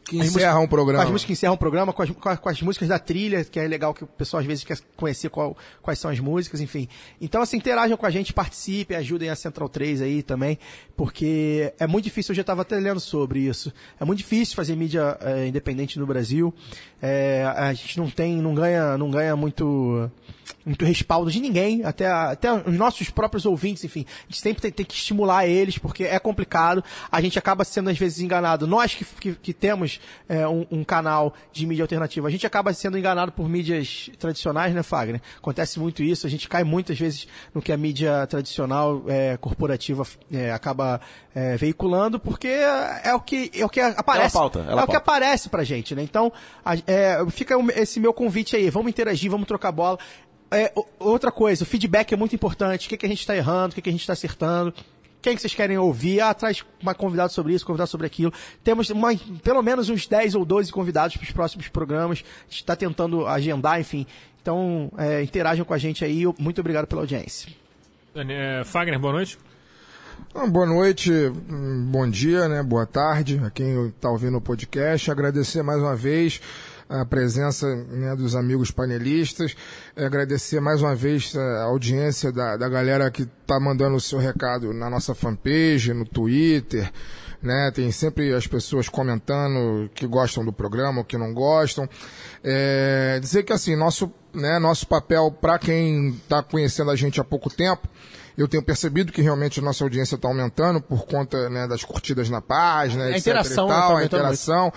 Que as encerra músicas- um programa. Com as músicas que encerram o programa, com as, com, as, com as músicas da trilha, que é legal que o pessoal às vezes quer conhecer qual- quais são as músicas, enfim. Então, assim, interajam com a gente, participem, ajudem a Central 3 aí também, porque é muito difícil, eu já estava até lendo sobre isso, é muito difícil fazer mídia eh, independente no Brasil, É, a gente não tem, não ganha, não ganha muito muito respaldo de ninguém, até, até os nossos próprios ouvintes, enfim. A gente sempre tem, tem que estimular eles, porque é complicado. A gente acaba sendo, às vezes, enganado. Nós que, que, que temos é, um, um canal de mídia alternativa, a gente acaba sendo enganado por mídias tradicionais, né, Fagner? Acontece muito isso. A gente cai muitas vezes no que a mídia tradicional, é, corporativa, é, acaba é, veiculando, porque é o que, é o que aparece. Ela pauta, ela é o que pauta. aparece pra gente, né? Então, a- é, fica esse meu convite aí. Vamos interagir, vamos trocar bola. É, outra coisa, o feedback é muito importante. O que, que a gente está errando, o que, que a gente está acertando. Quem que vocês querem ouvir? Ah, traz uma convidado sobre isso, convidado sobre aquilo. Temos uma- pelo menos uns 10 ou 12 convidados para os próximos programas. A gente está tentando agendar, enfim. Então, é, interajam com a gente aí. Muito obrigado pela audiência. É, Fagner, boa noite. Ah, Boa noite, hum, bom dia, né? Boa tarde a quem está ouvindo o podcast. Agradecer mais uma vez a presença né, dos amigos panelistas. É, agradecer mais uma vez a audiência da, da galera que está mandando o seu recado na nossa fanpage, no Twitter. Né, tem sempre as pessoas comentando que gostam do programa, que não gostam. É, dizer que assim, nosso, né, nosso papel para quem está conhecendo a gente há pouco tempo, eu tenho percebido que realmente a nossa audiência está aumentando por conta né, das curtidas na página, A etc. interação, né, tá tal, a aumentando interação.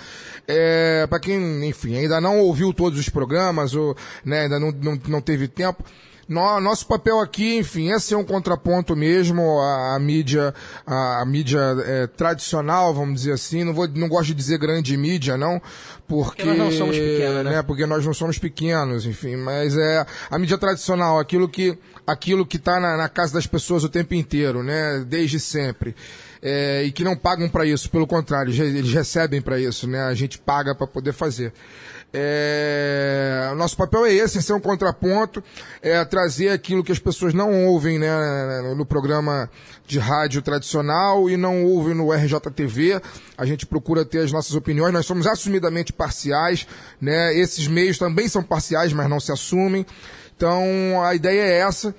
É, para quem, enfim, ainda não ouviu todos os programas ou né, ainda não, não, não teve tempo, nó- nosso papel aqui, enfim, é ser um contraponto mesmo à, à mídia, à, à mídia é, tradicional, vamos dizer assim. Não vou, não gosto de dizer grande mídia, não, porque, Porque nós não somos pequenos, né? Porque nós não somos pequenos, enfim. Mas é a mídia tradicional, aquilo que aquilo que está na, na casa das pessoas o tempo inteiro, né? Desde sempre. é, e que não pagam para isso, pelo contrário, eles recebem para isso, né? A gente paga para poder fazer. É, nosso papel é esse, é ser um contraponto, é trazer aquilo que as pessoas não ouvem né, no programa de rádio tradicional e não ouvem no RJTV. A gente procura ter as nossas opiniões, nós somos assumidamente parciais, né? Esses meios também são parciais, mas não se assumem. Então a ideia é essa.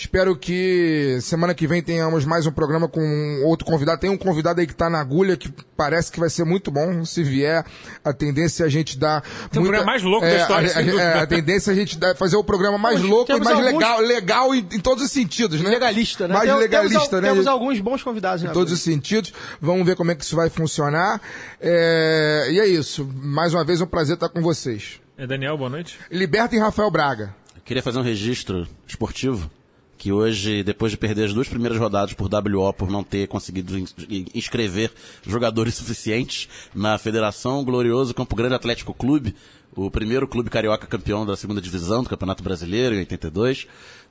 Espero que semana que vem tenhamos mais um programa com outro convidado. Tem um convidado aí que está na agulha que parece que vai ser muito bom. Se vier, a tendência é a gente dar. Tem o programa mais louco da história, A, é, a tendência é a gente dar- fazer o programa mais louco e mais alguns- legal, legal em, em todos os sentidos, né? Legalista, né? Mais Tem- legalista, temos, né? Temos alguns bons convidados, né? em todos os sentidos. Vamos ver como é que isso vai funcionar. É, e é isso. Mais uma vez, é um prazer estar com vocês. É Daniel, boa noite. Libertem Rafael Braga. Queria fazer um registro esportivo que hoje, depois de perder as duas primeiras rodadas por WO, por não ter conseguido ins- inscrever jogadores suficientes na Federação Glorioso Campo Grande Atlético Clube, o primeiro clube carioca campeão da segunda divisão do Campeonato Brasileiro em 82,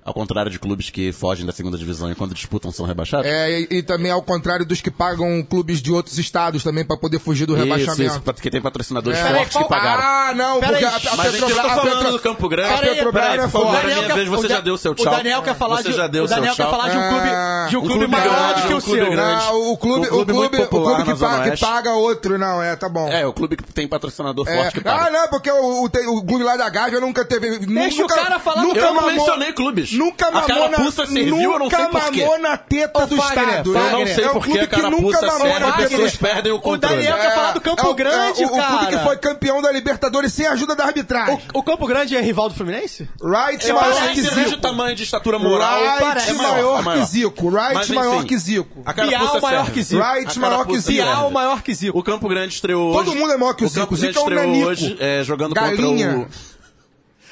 ao contrário de clubes que fogem da segunda divisão e quando disputam são rebaixados. É, e, e também ao contrário dos que pagam clubes de outros estados também para poder fugir do Isso, rebaixamento. isso, porque tem patrocinadores É. fortes que pagaram. Ah, não, Pera porque aí, a, a Mas a gente Petrobras- tá a falando do Campo Grande. a Petrobras é forte. minha vez, você já deu o seu tchau. O Daniel quer falar de, o Daniel quer falar de um clube, Ah, de um clube, clube maior do que o clube seu. grande. Não, o clube, clube o clube, o clube que, paga, que Oeste. paga outro, não, é, tá bom. É, o clube que tem patrocinador É. forte que paga. Ah, não, porque o, clube lá da Gávea nunca teve. Deixa o cara falar do nunca Eu não mamou- mencionei clubes. Nunca A mamou carapuça na, serviu, eu não sei nunca por quê. mamou na teta do Fagner, Estado. Eu não É sei por que clube a carapuça serve, as pessoas perdem o controle. Daniel quer falar do Campo o- Grande, o, O clube cara. que foi campeão da Libertadores sem a ajuda da arbitragem. O Campo Grande é rival do Fluminense? Wright maior que Zico. tamanho de estatura moral. Wright maior, É maior. que Zico. Wright Mas, maior enfim, que Zico. Bial maior que Zico. Wright A maior que Zico. Bial maior que Zico. O Campo Grande estreou Todo hoje. mundo é maior que o Zico. Campo Zico é um estreou nanico. hoje é, jogando contra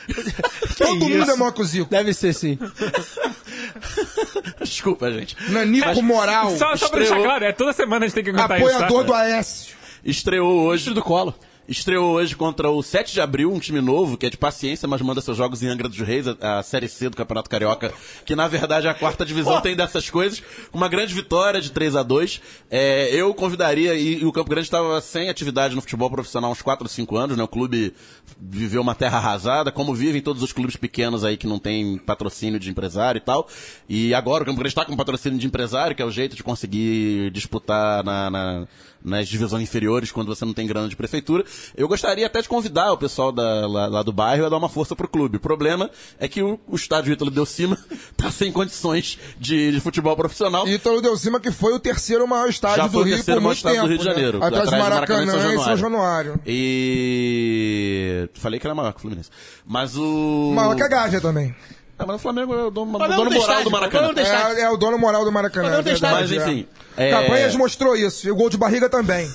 Todo mundo é maior que o Zico. Deve ser sim. Desculpa, gente. Nanico moral. Só, só pra deixar claro, é toda semana a gente tem que aguentar isso, Apoiador tá? do Aécio. Estreou hoje do colo. Estreou hoje contra o 7 de abril, um time novo, que é de paciência, mas manda seus jogos em Angra dos Reis, a, a Série C do Campeonato Carioca, que na verdade é a quarta divisão tem dessas coisas. Uma grande vitória de 3 a 2 é, Eu convidaria, e, e o Campo Grande estava sem atividade no futebol profissional há uns 4 ou 5 anos, né? O clube viveu uma terra arrasada, como vivem todos os clubes pequenos aí que não tem patrocínio de empresário e tal. E agora o Campo Grande está com patrocínio de empresário, que é o jeito de conseguir disputar na- na, nas divisões inferiores quando você não tem grana de prefeitura. Eu gostaria até de convidar o pessoal da- lá, lá do bairro a dar uma força pro clube. O problema é que o, o estádio Ítalo Del Cima tá sem condições de, de futebol profissional. Ítalo Deu Cima, que foi o terceiro maior estádio Já do Rio por muito tempo. do Rio de né? Janeiro. Atrás do de Maracanã e São Januário. E. Falei que era maior que o Fluminense. Mas o. Maior que a Gávea também. Ah, mas o Flamengo é o dono, o dono moral do Maracanã. É, é o dono moral do Maracanã. É Mas enfim. é. Cabanhas mostrou isso. E o gol de barriga também.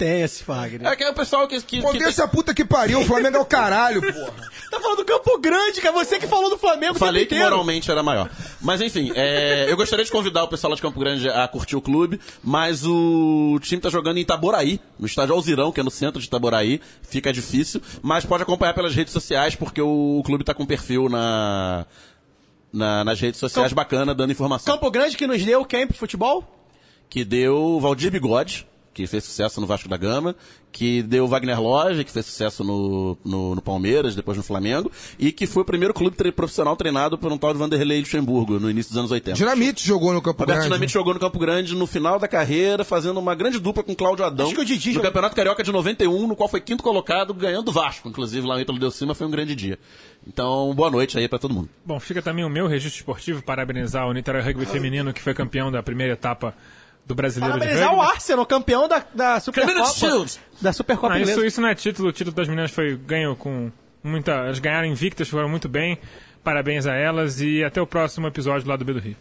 Esse Fagner. É que é o pessoal que. que, que Condesse a puta que pariu. O Flamengo é o caralho, porra. Tá falando do Campo Grande, que é você que falou do Flamengo Falei que moralmente era maior. Mas enfim, é, eu gostaria de convidar o pessoal lá de Campo Grande a curtir o clube, mas o time tá jogando em Itaboraí, no estádio Alzirão, que é no centro de Itaboraí. Fica difícil, mas pode acompanhar pelas redes sociais, porque o clube tá com perfil na, na- nas redes sociais bacana, dando informação. Campo Grande que nos deu quem pro futebol? Que deu o Valdir Bigode, que fez sucesso no Vasco da Gama, que deu o Wagner Loja, que fez sucesso no, no, no Palmeiras, depois no Flamengo, e que foi o primeiro clube tre- profissional treinado por um tal de Vanderlei Luxemburgo, no início dos anos 80. Dinamite jogou no Campo Roberto Grande. Dinamite jogou no Campo Grande no final da carreira, fazendo uma grande dupla com Cláudio Adão. Acho que o Didi no jogou- Campeonato Carioca de 91, no qual foi quinto colocado, ganhando o Vasco. Inclusive, lá no Ítalo Deu Cima foi um grande dia. Então, boa noite aí pra todo mundo. Bom, fica também o meu registro esportivo, parabenizar o Niterói Rugby Feminino, que foi campeão da primeira etapa do Brasileiro Parabenizar de o Rugby. Arsenal, campeão da, da Supercopa. Da Supercopa Não, isso, inglesa. isso não é título, o título das meninas foi ganho com muita... Elas ganharam invictas, foram muito bem, parabéns a elas e até o próximo episódio lá do B do Rio.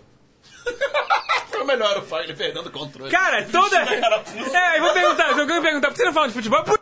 Foi o melhor o Fagner perdendo o controle. Cara, toda... É, eu vou perguntar, eu vou perguntar, por que você não fala de futebol? Por